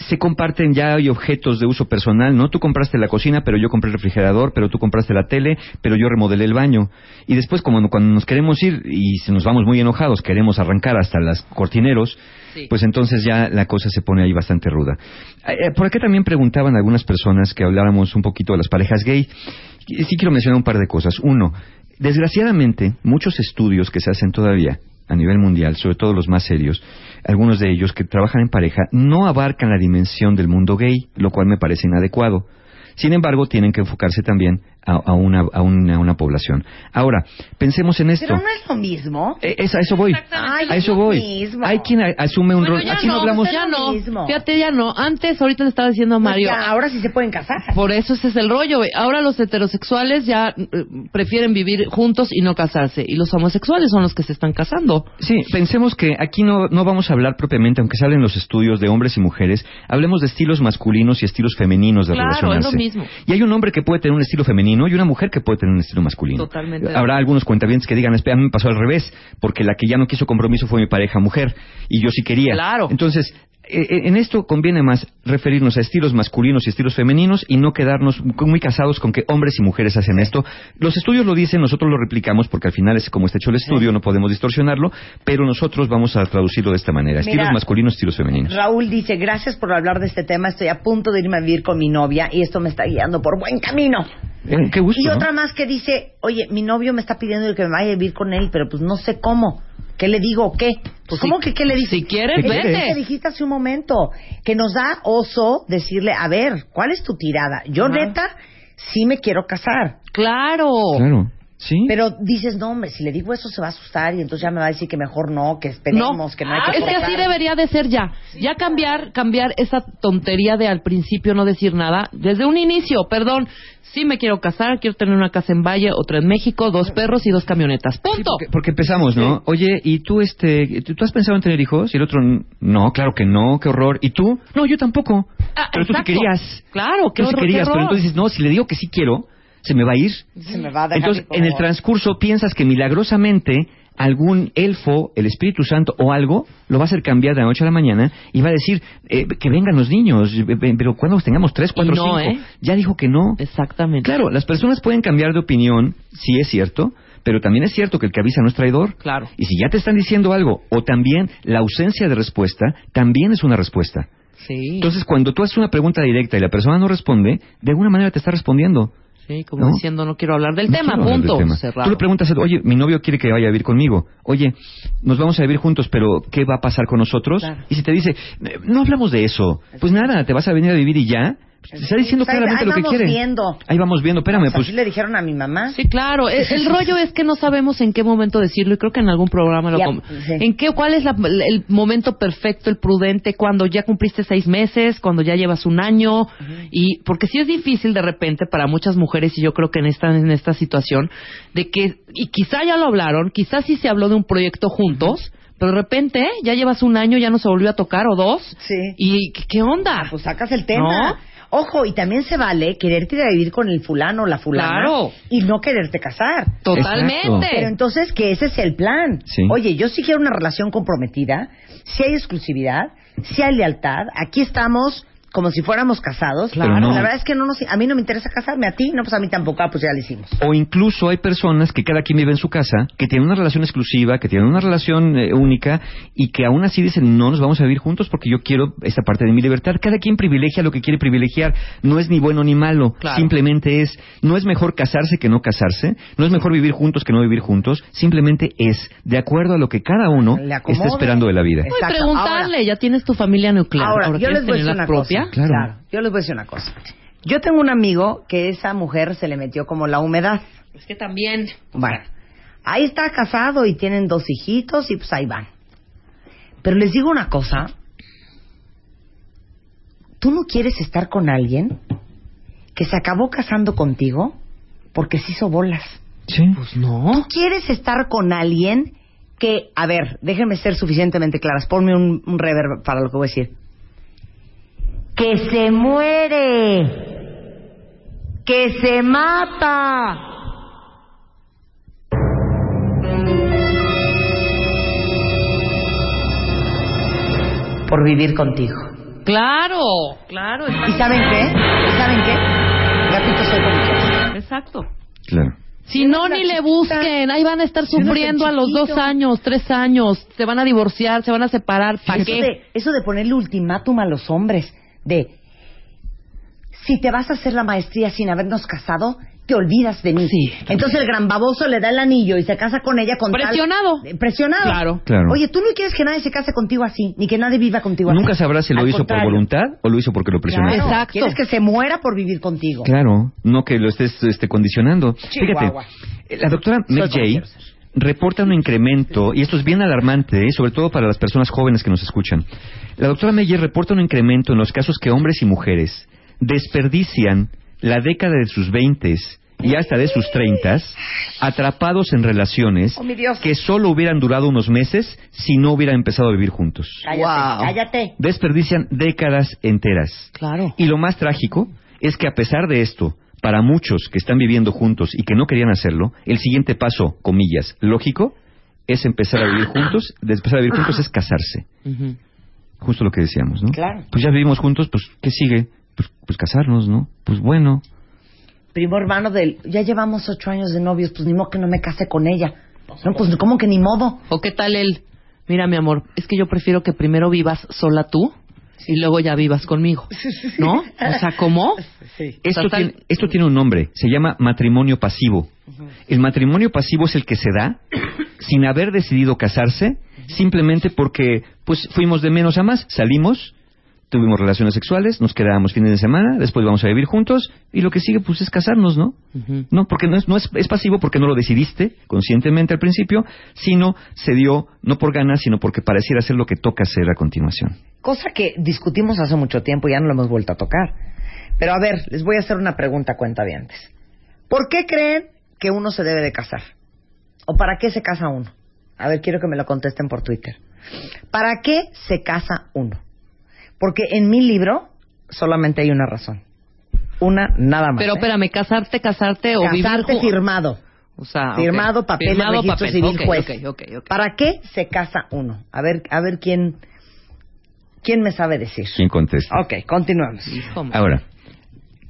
Speaker 4: se comparten ya hay objetos de uso personal, ¿no? Tú compraste la cocina, pero yo compré el refrigerador, pero tú compraste la tele, pero yo remodelé el baño. Y después, como cuando nos queremos ir y se nos vamos muy enojados, queremos arrancar hasta las cortineros,
Speaker 2: Sí.
Speaker 4: pues entonces ya la cosa se pone ahí bastante ruda. Por acá también preguntaban algunas personas que habláramos un poquito de las parejas gay. Sí quiero mencionar un par de cosas. Uno, desgraciadamente, muchos estudios que se hacen todavía a nivel mundial, sobre todo los más serios, algunos de ellos que trabajan en pareja, no abarcan la dimensión del mundo gay, lo cual me parece inadecuado. Sin embargo, tienen que enfocarse también a, a una, a, una, a una población. Ahora, pensemos en esto.
Speaker 3: Pero no es lo mismo.
Speaker 4: Eh, es- a eso voy.
Speaker 3: Ay,
Speaker 4: a
Speaker 3: es
Speaker 4: eso voy.
Speaker 3: mismo.
Speaker 4: Hay quien asume un
Speaker 2: Bueno,
Speaker 4: rol. Aquí no,
Speaker 2: no,
Speaker 4: hablamos.
Speaker 2: ya no.
Speaker 3: mismo.
Speaker 2: Fíjate, ya no. Antes, ahorita le estaba diciendo a Mario.
Speaker 3: Pues ya, ahora sí se pueden casar.
Speaker 2: Por eso ese es el rollo. Ahora los heterosexuales ya eh, prefieren vivir juntos y no casarse. Y los homosexuales son los que se están casando.
Speaker 4: Sí, pensemos que aquí no, no vamos a hablar propiamente, aunque salen los estudios de hombres y mujeres, hablemos de estilos masculinos y estilos femeninos de
Speaker 2: Claro,
Speaker 4: relacionarse.
Speaker 2: es lo mismo.
Speaker 4: Y hay un hombre que puede tener un estilo femenino y una mujer que puede tener un estilo masculino.
Speaker 2: Totalmente.
Speaker 4: Habrá algunos cuentavientes que digan, espera, a mí me pasó al revés, porque la que ya no quiso compromiso fue mi pareja mujer y yo sí quería.
Speaker 2: Claro.
Speaker 4: Entonces, en esto conviene más referirnos a estilos masculinos y estilos femeninos y no quedarnos muy casados con que hombres y mujeres hacen esto. Los estudios lo dicen, nosotros lo replicamos porque al final es como está hecho el estudio, no podemos distorsionarlo, pero nosotros vamos a traducirlo de esta manera, estilos masculinos, estilos femeninos.
Speaker 3: Raúl dice, gracias por hablar de este tema, estoy a punto de irme a vivir con mi novia y esto me está guiando por buen camino.
Speaker 4: Eh, qué gusto,
Speaker 3: Y
Speaker 4: ¿no?
Speaker 3: otra más que dice, oye, mi novio me está pidiendo que me vaya a vivir con él, pero pues no sé cómo. ¿Qué le digo o qué?
Speaker 2: Pues
Speaker 3: ¿Cómo
Speaker 2: si-
Speaker 3: que qué le dices?
Speaker 2: si quieres,
Speaker 3: Es lo
Speaker 2: vete.
Speaker 3: que dijiste hace un momento, que nos da oso decirle, a ver, ¿cuál es tu tirada? Yo
Speaker 2: Ajá.
Speaker 3: neta sí me quiero casar.
Speaker 2: Claro.
Speaker 4: Claro. Sí.
Speaker 3: Pero dices, no, hombre, si le digo eso se va a asustar y entonces ya me va a decir que mejor no, que esperemos,
Speaker 2: No,
Speaker 3: que no hay que
Speaker 2: es que así debería de ser ya. Ya cambiar, cambiar esa tontería de al principio no decir nada. Desde un inicio, perdón, sí me quiero casar, quiero tener una casa en Valle, otra en México, dos perros y dos camionetas.
Speaker 4: Sí,
Speaker 2: Punto.
Speaker 4: porque, porque empezamos, ¿no? Oye, ¿y tú, este, tú, tú has pensado en tener hijos? Y el otro, no, claro que no, qué horror. ¿Y tú? No, yo tampoco.
Speaker 2: Ah,
Speaker 4: pero tú sí
Speaker 2: exacto.
Speaker 4: querías.
Speaker 2: Claro, qué
Speaker 4: tú sí
Speaker 2: horror, qué
Speaker 4: querías, pero entonces dices, no, si le digo que sí quiero, se me va a ir.
Speaker 3: Se me va a dejar
Speaker 4: Entonces, en el transcurso piensas que milagrosamente algún elfo, el Espíritu Santo o algo lo va a hacer cambiar de la noche a la mañana y va a decir eh, que vengan los niños, eh, pero cuando tengamos tres, cuatro,
Speaker 2: no,
Speaker 4: cinco.
Speaker 2: ¿eh?
Speaker 4: Ya dijo que no.
Speaker 2: Exactamente.
Speaker 4: Claro, las personas pueden cambiar de opinión, sí es cierto, pero también es cierto que el que avisa no es traidor.
Speaker 2: Claro.
Speaker 4: Y si ya te están diciendo algo, o también la ausencia de respuesta, también es una respuesta.
Speaker 2: Sí.
Speaker 4: Entonces, cuando tú haces una pregunta directa y la persona no responde, de alguna manera te está respondiendo.
Speaker 2: Sí, como
Speaker 4: ¿no?
Speaker 2: diciendo, no quiero hablar del
Speaker 4: No
Speaker 2: tema,
Speaker 4: del
Speaker 2: punto.
Speaker 4: tema. Tú le preguntas, oye, mi novio quiere que vaya a vivir conmigo. Oye, nos vamos a vivir juntos, pero ¿qué va a pasar con nosotros?
Speaker 3: Claro.
Speaker 4: Y si te dice, "Eh, no hablamos de eso, pues nada, te vas a venir a vivir y ya. Te está diciendo
Speaker 3: Pues ahí-
Speaker 4: claramente
Speaker 3: ahí
Speaker 4: lo que
Speaker 3: vamos
Speaker 4: quiere.
Speaker 3: viendo.
Speaker 4: Ahí vamos viendo, espérame,
Speaker 3: Pues
Speaker 4: pues
Speaker 3: así le dijeron a mi mamá.
Speaker 2: Sí, claro. El, el rollo es que no sabemos en qué momento decirlo y creo que en algún programa lo
Speaker 3: Ya, sí.
Speaker 2: en qué cuál es la- el momento perfecto, el prudente, cuando ya cumpliste seis meses, cuando ya llevas un año y porque sí es difícil de repente para muchas mujeres y yo creo que en esta en esta situación de que y quizá ya lo hablaron, quizá sí se habló de un proyecto juntos. Pero de repente ¿eh? ya llevas un año, ya no se volvió a tocar o dos.
Speaker 3: Sí.
Speaker 2: ¿Y qué, qué onda?
Speaker 3: Pues sacas el tema. Ojo, y también se vale quererte ir a vivir con el fulano o la fulana
Speaker 2: Claro.
Speaker 3: y no quererte casar.
Speaker 2: Totalmente.
Speaker 4: Exacto.
Speaker 3: Pero entonces que ese es el plan.
Speaker 4: Sí.
Speaker 3: Oye, yo sí quiero una relación comprometida, si hay exclusividad, si hay lealtad, aquí estamos como si fuéramos casados.
Speaker 4: Claro. no.
Speaker 3: La verdad es que no nos, a mí no me interesa casarme, a ti, no, pues a mí tampoco, ah, pues ya lo hicimos.
Speaker 4: O incluso hay personas que cada quien vive en su casa, que tienen una relación exclusiva, que tienen una relación eh, única y que aún así dicen no nos vamos a vivir juntos porque yo quiero esta parte de mi libertad. Cada quien privilegia lo que quiere privilegiar. No es ni bueno ni malo.
Speaker 2: Claro.
Speaker 4: Simplemente es, no es mejor casarse que no casarse, no es mejor vivir juntos que no vivir juntos. Simplemente es de acuerdo a lo que cada uno está esperando de la vida.
Speaker 2: No, y
Speaker 3: Exacto.
Speaker 2: preguntarle, ya tienes tu familia nuclear.
Speaker 3: Ahora, yo
Speaker 2: ¿quieres
Speaker 3: les voy a decir una
Speaker 2: propia?
Speaker 3: cosa.
Speaker 4: Claro.
Speaker 3: yo les voy a decir una cosa. Yo tengo un amigo que esa mujer se le metió como la humedad.
Speaker 2: Es que también.
Speaker 3: Bueno, ahí está casado y tienen dos hijitos y pues ahí van. Pero les digo una cosa. ¿Tú no quieres estar con alguien que se acabó casando contigo porque se hizo bolas?
Speaker 4: Sí.
Speaker 2: Pues no.
Speaker 3: ¿Tú quieres estar con alguien que, a ver, déjenme ser suficientemente claras, ponme un, un reverb para lo que voy a decir. Que se muere, que se mata. Por vivir contigo.
Speaker 2: Claro, claro.
Speaker 3: ¿Y saben qué? ¿Y saben qué? Gatito soy como.
Speaker 2: Exacto.
Speaker 4: Claro.
Speaker 2: Si no, ni le busquen. Ahí van a estar sufriendo a los dos años, tres años. Se van a divorciar, se van a separar. ¿Para
Speaker 3: Eso
Speaker 2: qué?
Speaker 3: de, eso de ponerle ultimátum a los hombres, de si te vas a hacer la maestría sin habernos casado, te olvidas de mí.
Speaker 2: Sí.
Speaker 3: Entonces el gran baboso le da el anillo y se casa con ella con tal-
Speaker 2: Presionado.
Speaker 3: Eh, presionado.
Speaker 2: Claro.
Speaker 4: Claro.
Speaker 3: Oye, tú no quieres que nadie se case contigo así, ni que nadie viva contigo así.
Speaker 4: Nunca sabrás si lo
Speaker 3: Al
Speaker 4: hizo
Speaker 3: contrario.
Speaker 4: por voluntad o lo hizo porque lo presionó.
Speaker 3: Claro.
Speaker 2: Exacto.
Speaker 3: Quieres que se muera por vivir contigo.
Speaker 4: Claro, no que lo estés este, condicionando.
Speaker 3: Chihuahua.
Speaker 4: Fíjate, la doctora
Speaker 3: Soy
Speaker 4: Meg
Speaker 3: como
Speaker 4: Jay. Reporta un incremento, y esto es bien alarmante, eh, sobre todo para las personas jóvenes que nos escuchan. La doctora Jay reporta un incremento en los casos que hombres y mujeres desperdician la década de sus veintes y hasta de sus treintas atrapados en relaciones
Speaker 3: Oh,
Speaker 4: que solo hubieran durado unos meses si no hubieran empezado a vivir juntos.
Speaker 3: Cállate,
Speaker 2: Wow.
Speaker 3: cállate.
Speaker 4: Desperdician décadas enteras.
Speaker 2: Claro.
Speaker 4: Y lo más trágico es que a pesar de esto, para muchos que están viviendo juntos y que no querían hacerlo, el siguiente paso, comillas, lógico, es empezar a vivir juntos. De empezar a vivir juntos es casarse. Justo lo que decíamos, ¿no?
Speaker 3: Claro.
Speaker 4: Pues ya vivimos juntos, pues ¿qué sigue? Pues, pues casarnos, ¿no? Pues bueno.
Speaker 3: Primo hermano del, ya llevamos ocho años de novios, pues ni modo que no me case con ella. No, pues ¿cómo que ni modo?
Speaker 2: ¿O qué tal él? Mira, mi amor, es que yo prefiero que primero vivas sola tú y luego ya vivas conmigo. ¿No? O sea, ¿cómo?
Speaker 4: Esto,
Speaker 2: Total-
Speaker 4: tiene, esto tiene un nombre, se llama matrimonio pasivo. El matrimonio pasivo es el que se da sin haber decidido casarse, simplemente porque pues fuimos de menos a más, salimos, tuvimos relaciones sexuales, nos quedábamos fines de semana, después vamos a vivir juntos y lo que sigue pues es casarnos, ¿no? No, porque no es, no es, es pasivo porque no lo decidiste conscientemente al principio, sino se dio no por ganas, sino porque pareciera ser lo que toca hacer a continuación.
Speaker 3: Cosa que discutimos hace mucho tiempo y ya no lo hemos vuelto a tocar. Pero a ver, les voy a hacer una pregunta cuenta antes. ¿Por qué creen que uno se debe de casar? ¿O para qué se casa uno? A ver, quiero que me lo contesten por Twitter. ¿Para qué se casa uno? Porque en mi libro solamente hay una razón. Una nada más.
Speaker 2: Pero
Speaker 3: ¿eh?
Speaker 2: espérame, casarte, casarte o vivir
Speaker 3: Casarte firmado.
Speaker 2: O sea.
Speaker 3: Firmado, papel,
Speaker 2: Firmado,
Speaker 3: registro
Speaker 2: papel.
Speaker 3: civil, juez. ¿Para qué se casa uno? A ver, a ver quién, quién me sabe decir.
Speaker 4: ¿Quién contesta?
Speaker 3: Ok, continuamos.
Speaker 4: Ahora,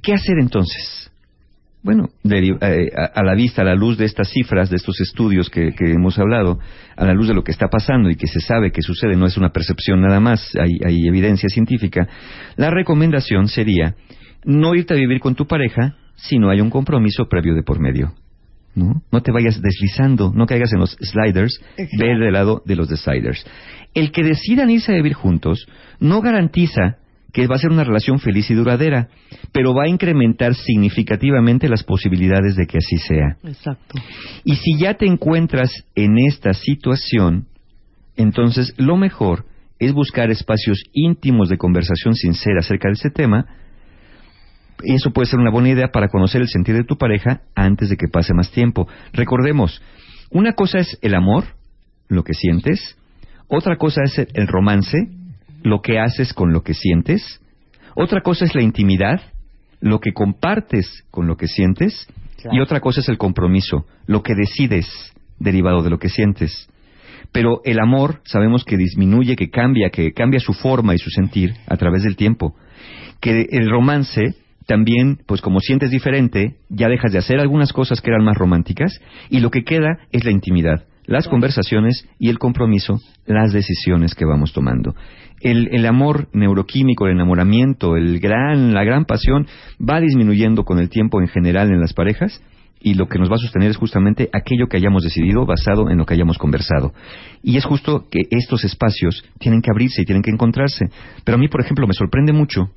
Speaker 4: ¿qué hacer entonces? Bueno, eh, a, la vista, a la luz de estas cifras, de estos estudios que, que hemos hablado, a la luz de lo que está pasando y que se sabe que sucede, no es una percepción nada más, hay, hay evidencia científica, la recomendación sería no irte a vivir con tu pareja si no hay un compromiso previo de por medio. ¿no? No te vayas deslizando, no caigas en los sliders, ve del lado de los deciders. El que decidan irse a vivir juntos no garantiza que va a ser una relación feliz y duradera, pero va a incrementar significativamente las posibilidades de que así sea.
Speaker 2: Exacto.
Speaker 4: Y si ya te encuentras en esta situación, entonces lo mejor es buscar espacios íntimos de conversación sincera acerca de ese tema. Eso puede ser una buena idea para conocer el sentir de tu pareja antes de que pase más tiempo. Recordemos, una cosa es el amor, lo que sientes, otra cosa es el romance, lo que haces con lo que sientes, otra cosa es la intimidad, lo que compartes con lo que sientes,
Speaker 3: Claro.
Speaker 4: y otra cosa es el compromiso, lo que decides derivado de lo que sientes. Pero el amor sabemos que disminuye, que cambia, que cambia su forma y su sentir a través del tiempo. Que el romance también, pues como sientes diferente, ya dejas de hacer algunas cosas que eran más románticas y lo que queda es la intimidad, las conversaciones y el compromiso, las decisiones que vamos tomando. El, el amor neuroquímico, el enamoramiento, el gran, la gran pasión va disminuyendo con el tiempo en general en las parejas y lo que nos va a sostener es justamente aquello que hayamos decidido basado en lo que hayamos conversado. Y es justo que estos espacios tienen que abrirse y tienen que encontrarse. Pero a mí, por ejemplo, me sorprende mucho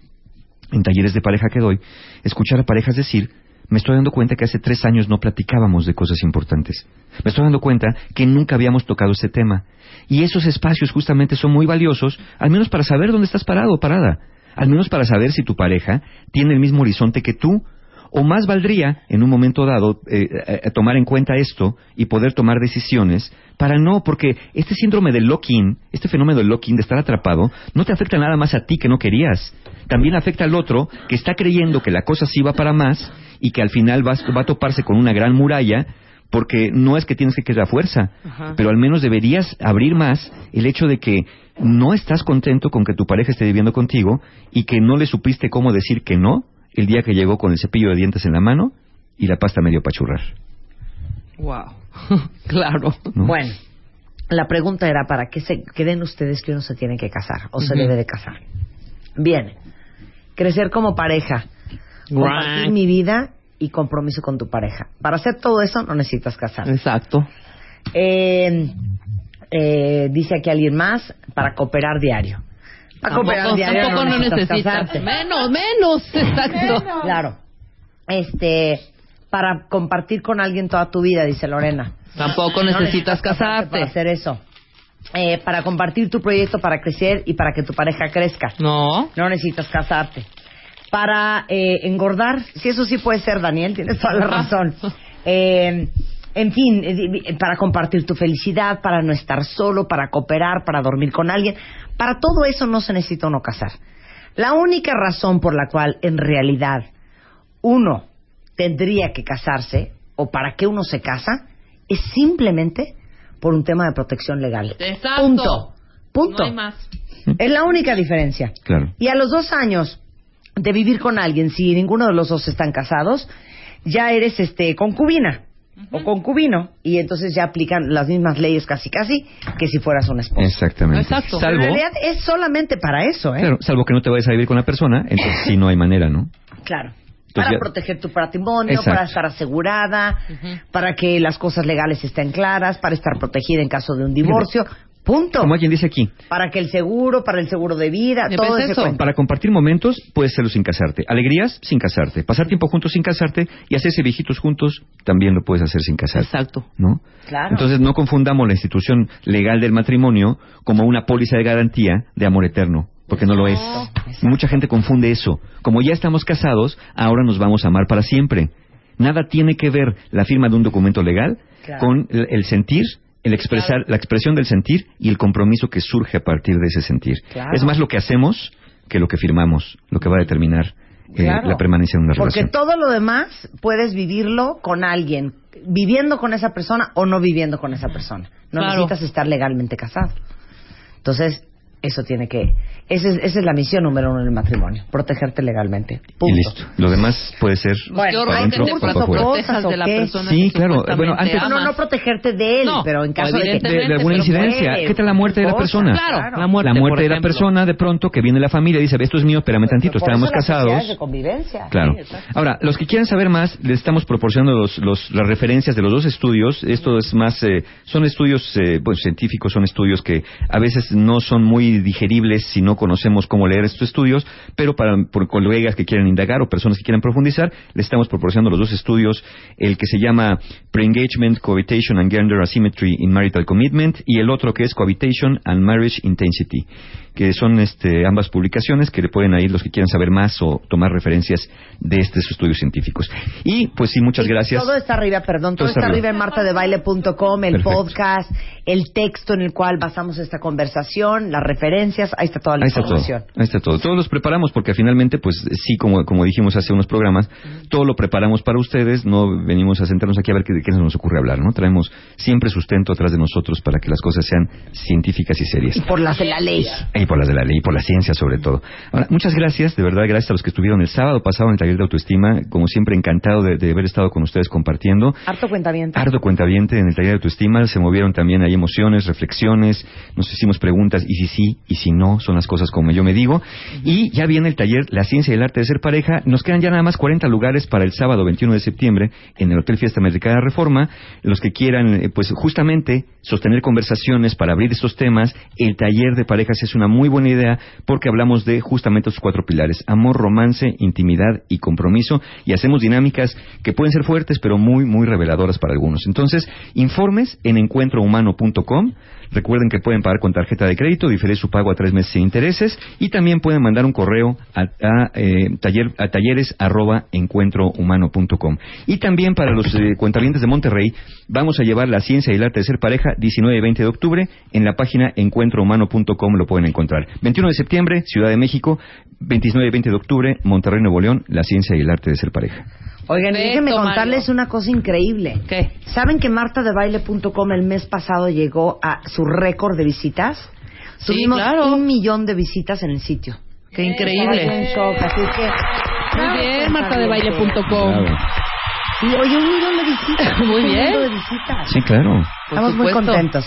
Speaker 4: en talleres de pareja que doy, escuchar a parejas decir, me estoy dando cuenta que hace tres años no platicábamos de cosas importantes. Me estoy dando cuenta que nunca habíamos tocado este tema. Y esos espacios justamente son muy valiosos, al menos para saber dónde estás parado o parada. Al menos para saber si tu pareja tiene el mismo horizonte que tú. O más valdría, en un momento dado, eh, eh, tomar en cuenta esto y poder tomar decisiones para no, porque este síndrome del lock-in, este fenómeno del lock-in, de estar atrapado, no te afecta nada más a ti que no querías. También afecta al otro que está creyendo que la cosa sí va para más y que al final vas- va a toparse con una gran muralla porque no es que tienes que quedar a fuerza,
Speaker 2: Ajá.
Speaker 4: pero al menos deberías abrir más el hecho de que no estás contento con que tu pareja esté viviendo contigo y que no le supiste cómo decir que no el día que llegó con el cepillo de dientes en la mano y la pasta medio pachurrar.
Speaker 2: Wow. claro.
Speaker 4: ¿no?
Speaker 3: Bueno, la pregunta era para qué se creen ustedes que uno se tiene que casar o se debe de casar. Bien, crecer como pareja, compartir
Speaker 2: Right.
Speaker 3: mi vida y compromiso con tu pareja. Para hacer todo eso no necesitas casar.
Speaker 2: Exacto.
Speaker 3: Eh, eh, dice aquí alguien más, para cooperar diario. Para cooperar
Speaker 2: Tampoco,
Speaker 3: diario
Speaker 2: tampoco no necesitas.
Speaker 3: casarte.
Speaker 2: Menos, menos. Exacto.
Speaker 3: Claro. Este, para compartir con alguien toda tu vida, dice Lorena.
Speaker 2: Tampoco
Speaker 3: No
Speaker 2: necesitas
Speaker 3: Para
Speaker 2: casarte.
Speaker 3: hacer eso. Eh, para compartir tu proyecto, para crecer y para que tu pareja crezca.
Speaker 2: No.
Speaker 3: No necesitas casarte. Para eh, engordar, si eso sí puede ser, Daniel, tienes toda la razón. Eh, en fin, eh, para compartir tu felicidad, para no estar solo, para cooperar, para dormir con alguien. Para todo eso no se necesita uno casar. La única razón por la cual en realidad uno tendría que casarse o para qué uno se casa es simplemente por un tema de protección legal.
Speaker 2: Exacto.
Speaker 3: Punto. Punto.
Speaker 2: No hay más.
Speaker 3: Es la única diferencia.
Speaker 4: Claro.
Speaker 3: Y a los dos años de vivir con alguien, si ninguno de los dos están casados, ya eres este concubina o concubino y entonces ya aplican las mismas leyes casi casi que si fueras un esposo.
Speaker 4: Exactamente.
Speaker 2: Exacto.
Speaker 4: Salvo,
Speaker 3: en realidad es solamente para eso, ¿eh?
Speaker 4: claro, salvo que no te vayas a vivir con la persona, entonces sí no hay manera, ¿no?
Speaker 3: Claro.
Speaker 4: Entonces
Speaker 3: para
Speaker 4: ya-
Speaker 3: proteger tu patrimonio,
Speaker 4: Exacto.
Speaker 3: para estar asegurada, para que las cosas legales estén claras, para estar protegida en caso de un divorcio, Punto.
Speaker 4: Como alguien dice aquí,
Speaker 3: Para que el seguro, para el seguro de vida,
Speaker 2: ¿Me
Speaker 3: todo ese
Speaker 2: eso?
Speaker 3: cuento.
Speaker 4: para compartir momentos, puedes hacerlo sin casarte. Alegrías, sin casarte. Pasar tiempo juntos sin casarte y hacerse viejitos juntos, también lo puedes hacer sin casarte.
Speaker 2: Exacto.
Speaker 4: ¿no?
Speaker 3: Claro.
Speaker 4: Entonces no confundamos la institución legal del matrimonio como una póliza de garantía de amor eterno, porque no lo es. Mucha gente confunde eso. Como ya estamos casados, ahora nos vamos a amar para siempre. Nada tiene que ver la firma de un documento legal
Speaker 3: Claro.
Speaker 4: con el, el sentir, el expresar, la expresión del sentir y el compromiso que surge a partir de ese sentir.
Speaker 3: Claro.
Speaker 4: Es más lo que hacemos que lo que firmamos, lo que va a determinar eh,
Speaker 3: Claro.
Speaker 4: la permanencia en una
Speaker 3: Porque
Speaker 4: relación.
Speaker 3: todo lo demás puedes vivirlo con alguien, viviendo con esa persona o no viviendo con esa persona. No
Speaker 2: Claro.
Speaker 3: necesitas estar legalmente casado. Entonces, eso tiene que... Esa es, esa es la misión número uno del matrimonio, protegerte legalmente. Punto.
Speaker 4: Y listo. Lo demás puede ser
Speaker 3: Bueno, hay
Speaker 4: adentro
Speaker 2: que te
Speaker 4: afuera.
Speaker 2: protejas de la persona
Speaker 4: Sí,
Speaker 2: que
Speaker 4: claro. Bueno, antes-
Speaker 3: No, no, protegerte de él,
Speaker 2: No,
Speaker 3: pero en caso de que...
Speaker 4: de, de alguna incidencia. ¿Qué tal la muerte de la persona?
Speaker 2: Claro, la muerte,
Speaker 4: la
Speaker 2: por
Speaker 4: muerte de la persona, de pronto, que viene la familia y dice, esto es mío, espérame tantito,
Speaker 3: Por
Speaker 4: estábamos casados.
Speaker 3: de convivencia.
Speaker 4: Claro.
Speaker 2: Sí.
Speaker 4: Ahora, los que quieran saber más, les estamos proporcionando los, los- las referencias de los dos estudios. Esto es más, eh, son estudios eh, pues, científicos, son estudios que a veces no son muy digeribles si no conocemos cómo leer estos estudios, pero para por colegas que quieran indagar o personas que quieran profundizar, les estamos proporcionando los dos estudios, el que se llama Pre-Engagement, Cohabitation and Gender Asymmetry in Marital Commitment y el otro que es Cohabitation and Marriage Intensity, que son este, ambas publicaciones que le pueden ir los que quieran saber más o tomar referencias de estos estudios científicos. Y pues sí, muchas
Speaker 3: Y
Speaker 4: gracias.
Speaker 3: Todo está arriba, perdón, todo,
Speaker 4: Todo está
Speaker 3: está arriba
Speaker 4: arriba.
Speaker 3: en martadebaile.com, el
Speaker 4: Perfecto.
Speaker 3: podcast, el texto en el cual basamos esta conversación, las referencias, ahí está toda la
Speaker 4: Ahí está todo.
Speaker 3: información.
Speaker 4: Ahí está todo. Todos los preparamos porque finalmente, pues sí, como, como dijimos hace unos programas, todo lo preparamos para ustedes. No venimos a sentarnos aquí a ver qué, de qué nos ocurre hablar, ¿no? Traemos siempre sustento atrás de nosotros para que las cosas sean científicas y serias.
Speaker 3: Y por las de la ley.
Speaker 4: Y por las de la ley, y por la ciencia sobre todo. Ahora, muchas gracias, de verdad, gracias a los que estuvieron el sábado pasado en el taller de autoestima. Como siempre, encantado de, de haber estado con ustedes compartiendo.
Speaker 3: Harto cuentaviente.
Speaker 4: Ardo cuentaviente en el taller de autoestima, se movieron también ahí emociones, reflexiones, nos hicimos preguntas, y si sí, y si no, son las cosas como yo me digo. Y ya viene el taller La Ciencia y el Arte de Ser Pareja, nos quedan ya nada más 40 lugares para el sábado 21 de septiembre en el Hotel Fiesta Americana Reforma. Los que quieran, eh, pues justamente, sostener conversaciones para abrir estos temas, el taller de parejas es una muy buena idea porque hablamos de justamente estos cuatro pilares, amor, romance, intimidad y compromiso, y hacemos dinámicas que pueden ser fuertes, pero muy, muy reveladoras para algunos. Entonces, informes en encuentrohumano.com. Recuerden que pueden pagar con tarjeta de crédito, diferir su pago a tres meses sin intereses, y también pueden mandar un correo a, a, eh, taller, a talleres arroba encuentrohumano.com. Y también para los eh, cuentavientes de Monterrey, vamos a llevar la ciencia y el arte de ser pareja 19 y 20 de octubre en la página encuentrohumano.com lo pueden encontrar. 21 de septiembre, Ciudad de México, 29 y 20 de octubre, Monterrey, Nuevo León, la ciencia y el arte de ser pareja.
Speaker 3: Oigan, déjenme contarles
Speaker 2: Mario.
Speaker 3: una cosa increíble.
Speaker 2: ¿Qué?
Speaker 3: ¿Saben que martadebaile.com el mes pasado llegó a su récord de visitas?
Speaker 2: Sí,
Speaker 3: Tuvimos
Speaker 2: claro.
Speaker 3: un millón de visitas en el sitio.
Speaker 2: Qué increíble.
Speaker 3: así que...
Speaker 2: Muy bien, martadebaile.com.
Speaker 3: Y oye, un millón de visitas.
Speaker 2: Muy
Speaker 3: un
Speaker 2: bien.
Speaker 3: millón de visitas.
Speaker 4: Sí, claro.
Speaker 3: Estamos muy contentos.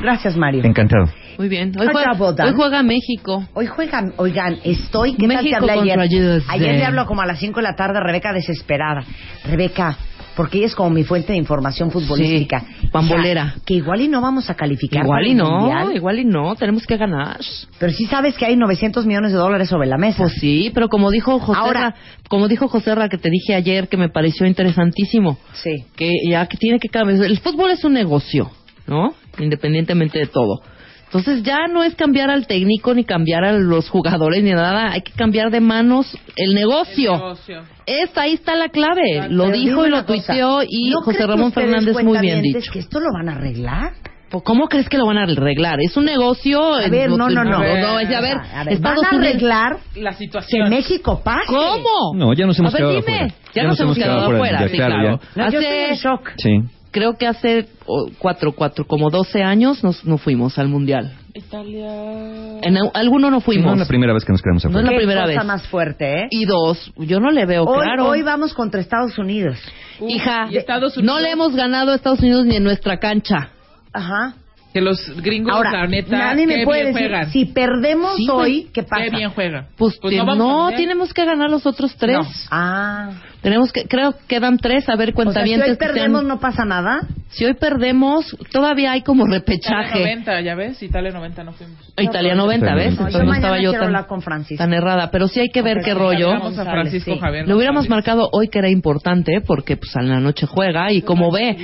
Speaker 3: Gracias, Mario.
Speaker 4: Encantado.
Speaker 2: Muy bien. Hoy juega, hoy juega México.
Speaker 3: Hoy juegan, oigan, estoy, ¿qué tal te
Speaker 2: México
Speaker 3: hablé ayer? Ayer le hablo como a las 5 de la tarde, Rebeca desesperada. Rebeca, porque ella es como mi fuente de información futbolística.
Speaker 2: Sí, pambolera.
Speaker 3: O sea, que igual y no vamos a calificar
Speaker 2: Igual
Speaker 3: para
Speaker 2: y
Speaker 3: el
Speaker 2: no,
Speaker 3: Mundial,
Speaker 2: igual y no, tenemos que ganar.
Speaker 3: Pero sí sabes que hay 900 millones de dólares sobre la mesa.
Speaker 2: Pues sí, pero como dijo José
Speaker 3: Ahora-
Speaker 2: como dijo José que te dije ayer que me pareció interesantísimo,
Speaker 3: Sí.
Speaker 2: que ya que tiene que cambiar. El fútbol es un negocio, ¿no? Independientemente de todo. Entonces ya no es cambiar al técnico ni cambiar a los jugadores ni nada, hay que cambiar de manos el negocio.
Speaker 5: negocio.
Speaker 2: Esta, ahí está la clave. Lo
Speaker 3: Pero
Speaker 2: dijo y lo tuiteó y
Speaker 3: ¿no
Speaker 2: José Ramón Fernández muy bien dicho.
Speaker 3: que esto lo van a arreglar?
Speaker 2: Pues, ¿Cómo crees que lo van a arreglar? Es un negocio.
Speaker 3: A ver, no, no, no.
Speaker 2: No, es de, a ver,
Speaker 3: A ver, van a arreglar
Speaker 5: La
Speaker 3: que
Speaker 5: situación.
Speaker 3: México pase.
Speaker 2: ¿Cómo?
Speaker 4: No, ya nos hemos
Speaker 2: a ver,
Speaker 4: quedado
Speaker 2: dime.
Speaker 4: afuera.
Speaker 2: Ya, nos hemos quedado afuera,
Speaker 4: ya,
Speaker 2: sí,
Speaker 4: claro,
Speaker 2: claro.
Speaker 3: No, yo estoy
Speaker 2: Hace,
Speaker 3: en shock.
Speaker 4: Sí.
Speaker 2: Creo que hace oh, cuatro, cuatro, como 12 años nos, no fuimos al Mundial.
Speaker 5: Italia.
Speaker 2: En al- alguno no
Speaker 4: Sí,
Speaker 2: fuimos.
Speaker 4: no es la primera vez que nos quedamos
Speaker 2: No
Speaker 4: afuera.
Speaker 2: es la primera
Speaker 3: cosa
Speaker 2: vez.
Speaker 3: más fuerte, ¿eh?
Speaker 2: Y dos, yo no le veo
Speaker 3: Hoy,
Speaker 2: claro.
Speaker 3: hoy vamos contra Estados Unidos.
Speaker 5: Uf,
Speaker 2: Hija,
Speaker 5: Estados Unidos,
Speaker 2: no le hemos ganado a Estados Unidos ni en nuestra cancha.
Speaker 3: Ajá.
Speaker 5: Que los gringos,
Speaker 3: Ahora,
Speaker 5: la neta,
Speaker 3: nadie me puede
Speaker 5: bien
Speaker 3: decir,
Speaker 5: juegan.
Speaker 3: si perdemos
Speaker 2: Sí,
Speaker 3: hoy. ¿qué pasa?
Speaker 5: Qué bien juegan.
Speaker 2: Pues, te-
Speaker 5: no,
Speaker 2: no,
Speaker 5: vamos a cambiar.
Speaker 2: tenemos que ganar los otros tres.
Speaker 3: Ah.
Speaker 2: Tenemos que, creo que quedan tres, a ver,
Speaker 3: O sea, si hoy
Speaker 2: que sean-
Speaker 3: perdemos, no pasa nada.
Speaker 2: si hoy perdemos, todavía hay como
Speaker 5: Italia
Speaker 2: repechaje.
Speaker 5: 90, ya ves, Italia 90 no fuimos.
Speaker 2: Italia 90, ¿ves?
Speaker 4: No,
Speaker 2: Entonces
Speaker 3: yo
Speaker 2: no estaba yo tan,
Speaker 3: hablar con Francisco.
Speaker 2: tan errada. Pero sí hay que ver
Speaker 3: Ok,
Speaker 2: qué
Speaker 3: sí,
Speaker 2: rollo.
Speaker 5: A Francisco
Speaker 3: sí.
Speaker 5: Javier.
Speaker 2: Le hubiéramos
Speaker 5: González.
Speaker 2: marcado hoy que era importante porque pues a la noche juega y como ve.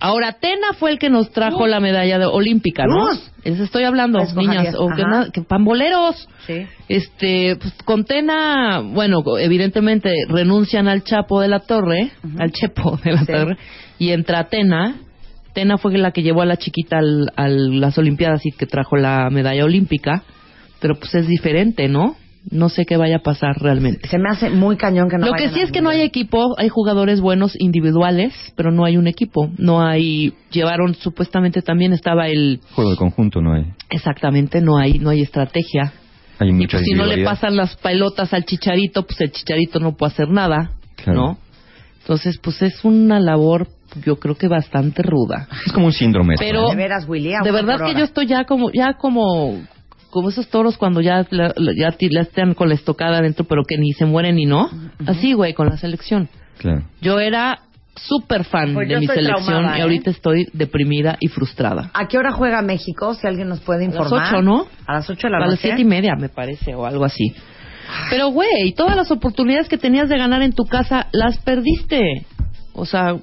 Speaker 2: Ahora Tena fue el que nos trajo la medalla de- olímpica, ¿no?
Speaker 3: Luz.
Speaker 2: Les estoy hablando,
Speaker 3: Fresco
Speaker 2: niñas, o que,
Speaker 3: ajá.
Speaker 2: na- que pamboleros.
Speaker 3: Sí.
Speaker 2: Este, pues con Tena, bueno, evidentemente renuncian al Chapo de la Torre, al Chepo de la
Speaker 3: Sí.
Speaker 2: Torre, y entra Tena. Tena fue la que llevó a la chiquita al- a las Olimpiadas y que trajo la medalla olímpica, pero pues es diferente, ¿no? No sé qué vaya a pasar realmente.
Speaker 3: Se me hace muy cañón que no
Speaker 2: Lo que sí es que no hay equipo, hay jugadores buenos individuales, pero no hay un equipo. No hay, llevaron supuestamente también estaba el,
Speaker 4: Juego de conjunto no hay.
Speaker 2: exactamente, no hay, no hay estrategia.
Speaker 4: Hay
Speaker 2: Y
Speaker 4: mucha
Speaker 2: pues si no le pasan las pelotas al chicharito, pues el chicharito no puede hacer nada,
Speaker 4: Claro.
Speaker 2: ¿no? Entonces, pues es una labor, yo creo que bastante ruda.
Speaker 4: Es como un síndrome.
Speaker 2: Pero-
Speaker 4: ¿no?
Speaker 3: De veras, Willy. a
Speaker 2: De verdad que
Speaker 3: hora.
Speaker 2: yo estoy ya como, ya como, como esos toros cuando ya, la- la- ya ti- la están con la estocada adentro, pero que ni se mueren ni no. Así, güey, con la selección.
Speaker 4: Claro.
Speaker 2: Yo era súper fan
Speaker 3: Pues
Speaker 2: de mi selección
Speaker 3: traumada,
Speaker 2: y
Speaker 3: ¿eh?
Speaker 2: ahorita estoy deprimida y frustrada.
Speaker 3: ¿A qué hora juega México? Si alguien nos puede
Speaker 2: las
Speaker 3: informar.
Speaker 2: ocho, ¿no?
Speaker 3: A las ocho de la
Speaker 2: A las
Speaker 3: noche.
Speaker 2: siete y media, me parece, o algo así. Pero, güey, todas las oportunidades que tenías de ganar en tu casa, las perdiste. O sea,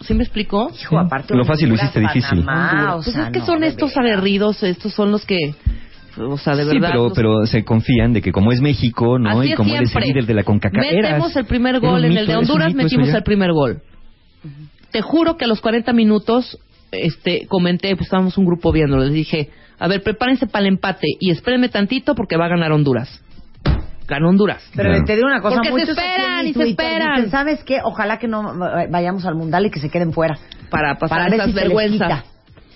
Speaker 2: ¿sí me explicó?
Speaker 3: Hijo, aparte
Speaker 4: Lo fácil lo hiciste
Speaker 3: Honduras,
Speaker 4: difícil.
Speaker 3: Panamá, o
Speaker 2: pues
Speaker 3: sea,
Speaker 2: es que
Speaker 3: no,
Speaker 2: son estos aguerridos, estos son los que, o sea, de
Speaker 4: sí,
Speaker 2: verdad.
Speaker 4: pero, pero se confían de que como es México, ¿no?
Speaker 2: Así
Speaker 4: y
Speaker 2: es
Speaker 4: como eres el
Speaker 2: siempre.
Speaker 4: líder de la CONCACAF.
Speaker 2: Metemos
Speaker 4: eras-
Speaker 2: el primer gol en el de Honduras, metimos el primer gol. Te juro que a los 40 minutos este comenté, pues estábamos un grupo viéndolo, les dije, a ver, prepárense para el empate y espérenme tantito porque va a ganar Honduras. Ganó Honduras.
Speaker 3: Pero
Speaker 4: Claro.
Speaker 3: te digo una cosa,
Speaker 2: Porque se esperan y se esperan.
Speaker 3: dicen, ¿Sabes qué? Ojalá que no vayamos al mundial y que se queden fuera.
Speaker 2: Para pasar
Speaker 3: Para ver
Speaker 2: esas
Speaker 3: si se les
Speaker 2: vergüenzas.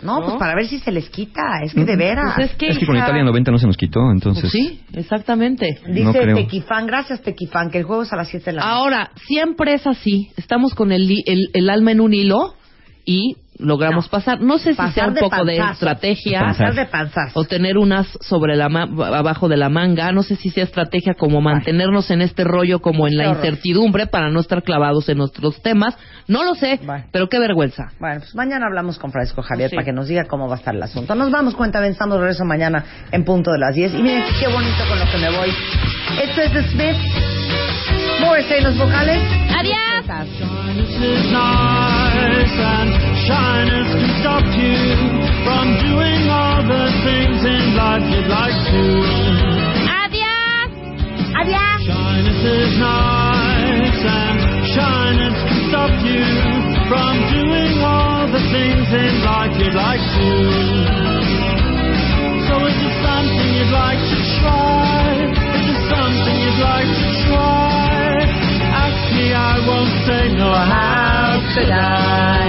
Speaker 3: No,
Speaker 2: ¿No?
Speaker 3: pues para ver si se les quita. Es que de veras.
Speaker 2: Pues es que,
Speaker 4: Es que con Italia 90 no se nos quitó, entonces...
Speaker 2: pues sí, exactamente.
Speaker 4: No
Speaker 3: Dice
Speaker 4: creo.
Speaker 3: Tequifán, gracias Tequifán, que el juego es a las 7 de la noche.
Speaker 2: Ahora, siempre es así. Estamos con el, el, el alma en un hilo y logramos
Speaker 3: No.
Speaker 2: pasar. No sé si
Speaker 3: Pasar
Speaker 2: sea un
Speaker 3: de
Speaker 2: poco de estrategia.
Speaker 3: Pasar de panzazo.
Speaker 2: o tener unas sobre la ma- abajo de la manga, no sé si sea estrategia como mantenernos en este rollo como en la
Speaker 3: horror.
Speaker 2: incertidumbre para no estar clavados en nuestros temas, no lo sé,
Speaker 3: Bueno.
Speaker 2: pero qué vergüenza.
Speaker 3: Bueno, pues mañana hablamos con Francisco Javier
Speaker 2: Sí.
Speaker 3: para que nos diga cómo va a estar el asunto. Nos vamos, cuenta, de regreso mañana en punto de las 10. Y miren qué bonito con lo que me voy. Esto es The Smith. Morrissey en los vocales.
Speaker 2: Adiós.
Speaker 6: Shyness is nice and shyness can stop you from doing all the things in life you'd like to.
Speaker 2: Adiós. Adiós.
Speaker 6: Shyness is nice and shyness can stop you from doing all the things in life you'd like to. So is it something you'd like to try? Is it something you'd like to try? I won't say no. How could I?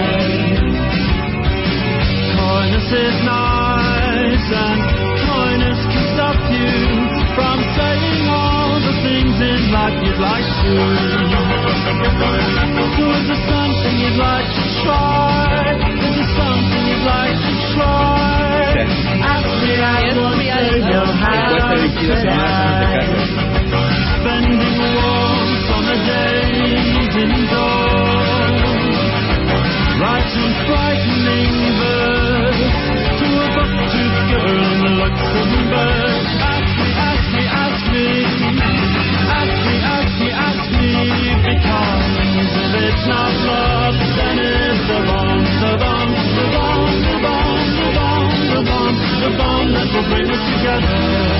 Speaker 6: Coyness is nice and coyness can stop you from saying all the things in life you'd like to. So is there something you'd like to try? Is there something you'd like to try? Ask me, I won't say no. How could I? Spending together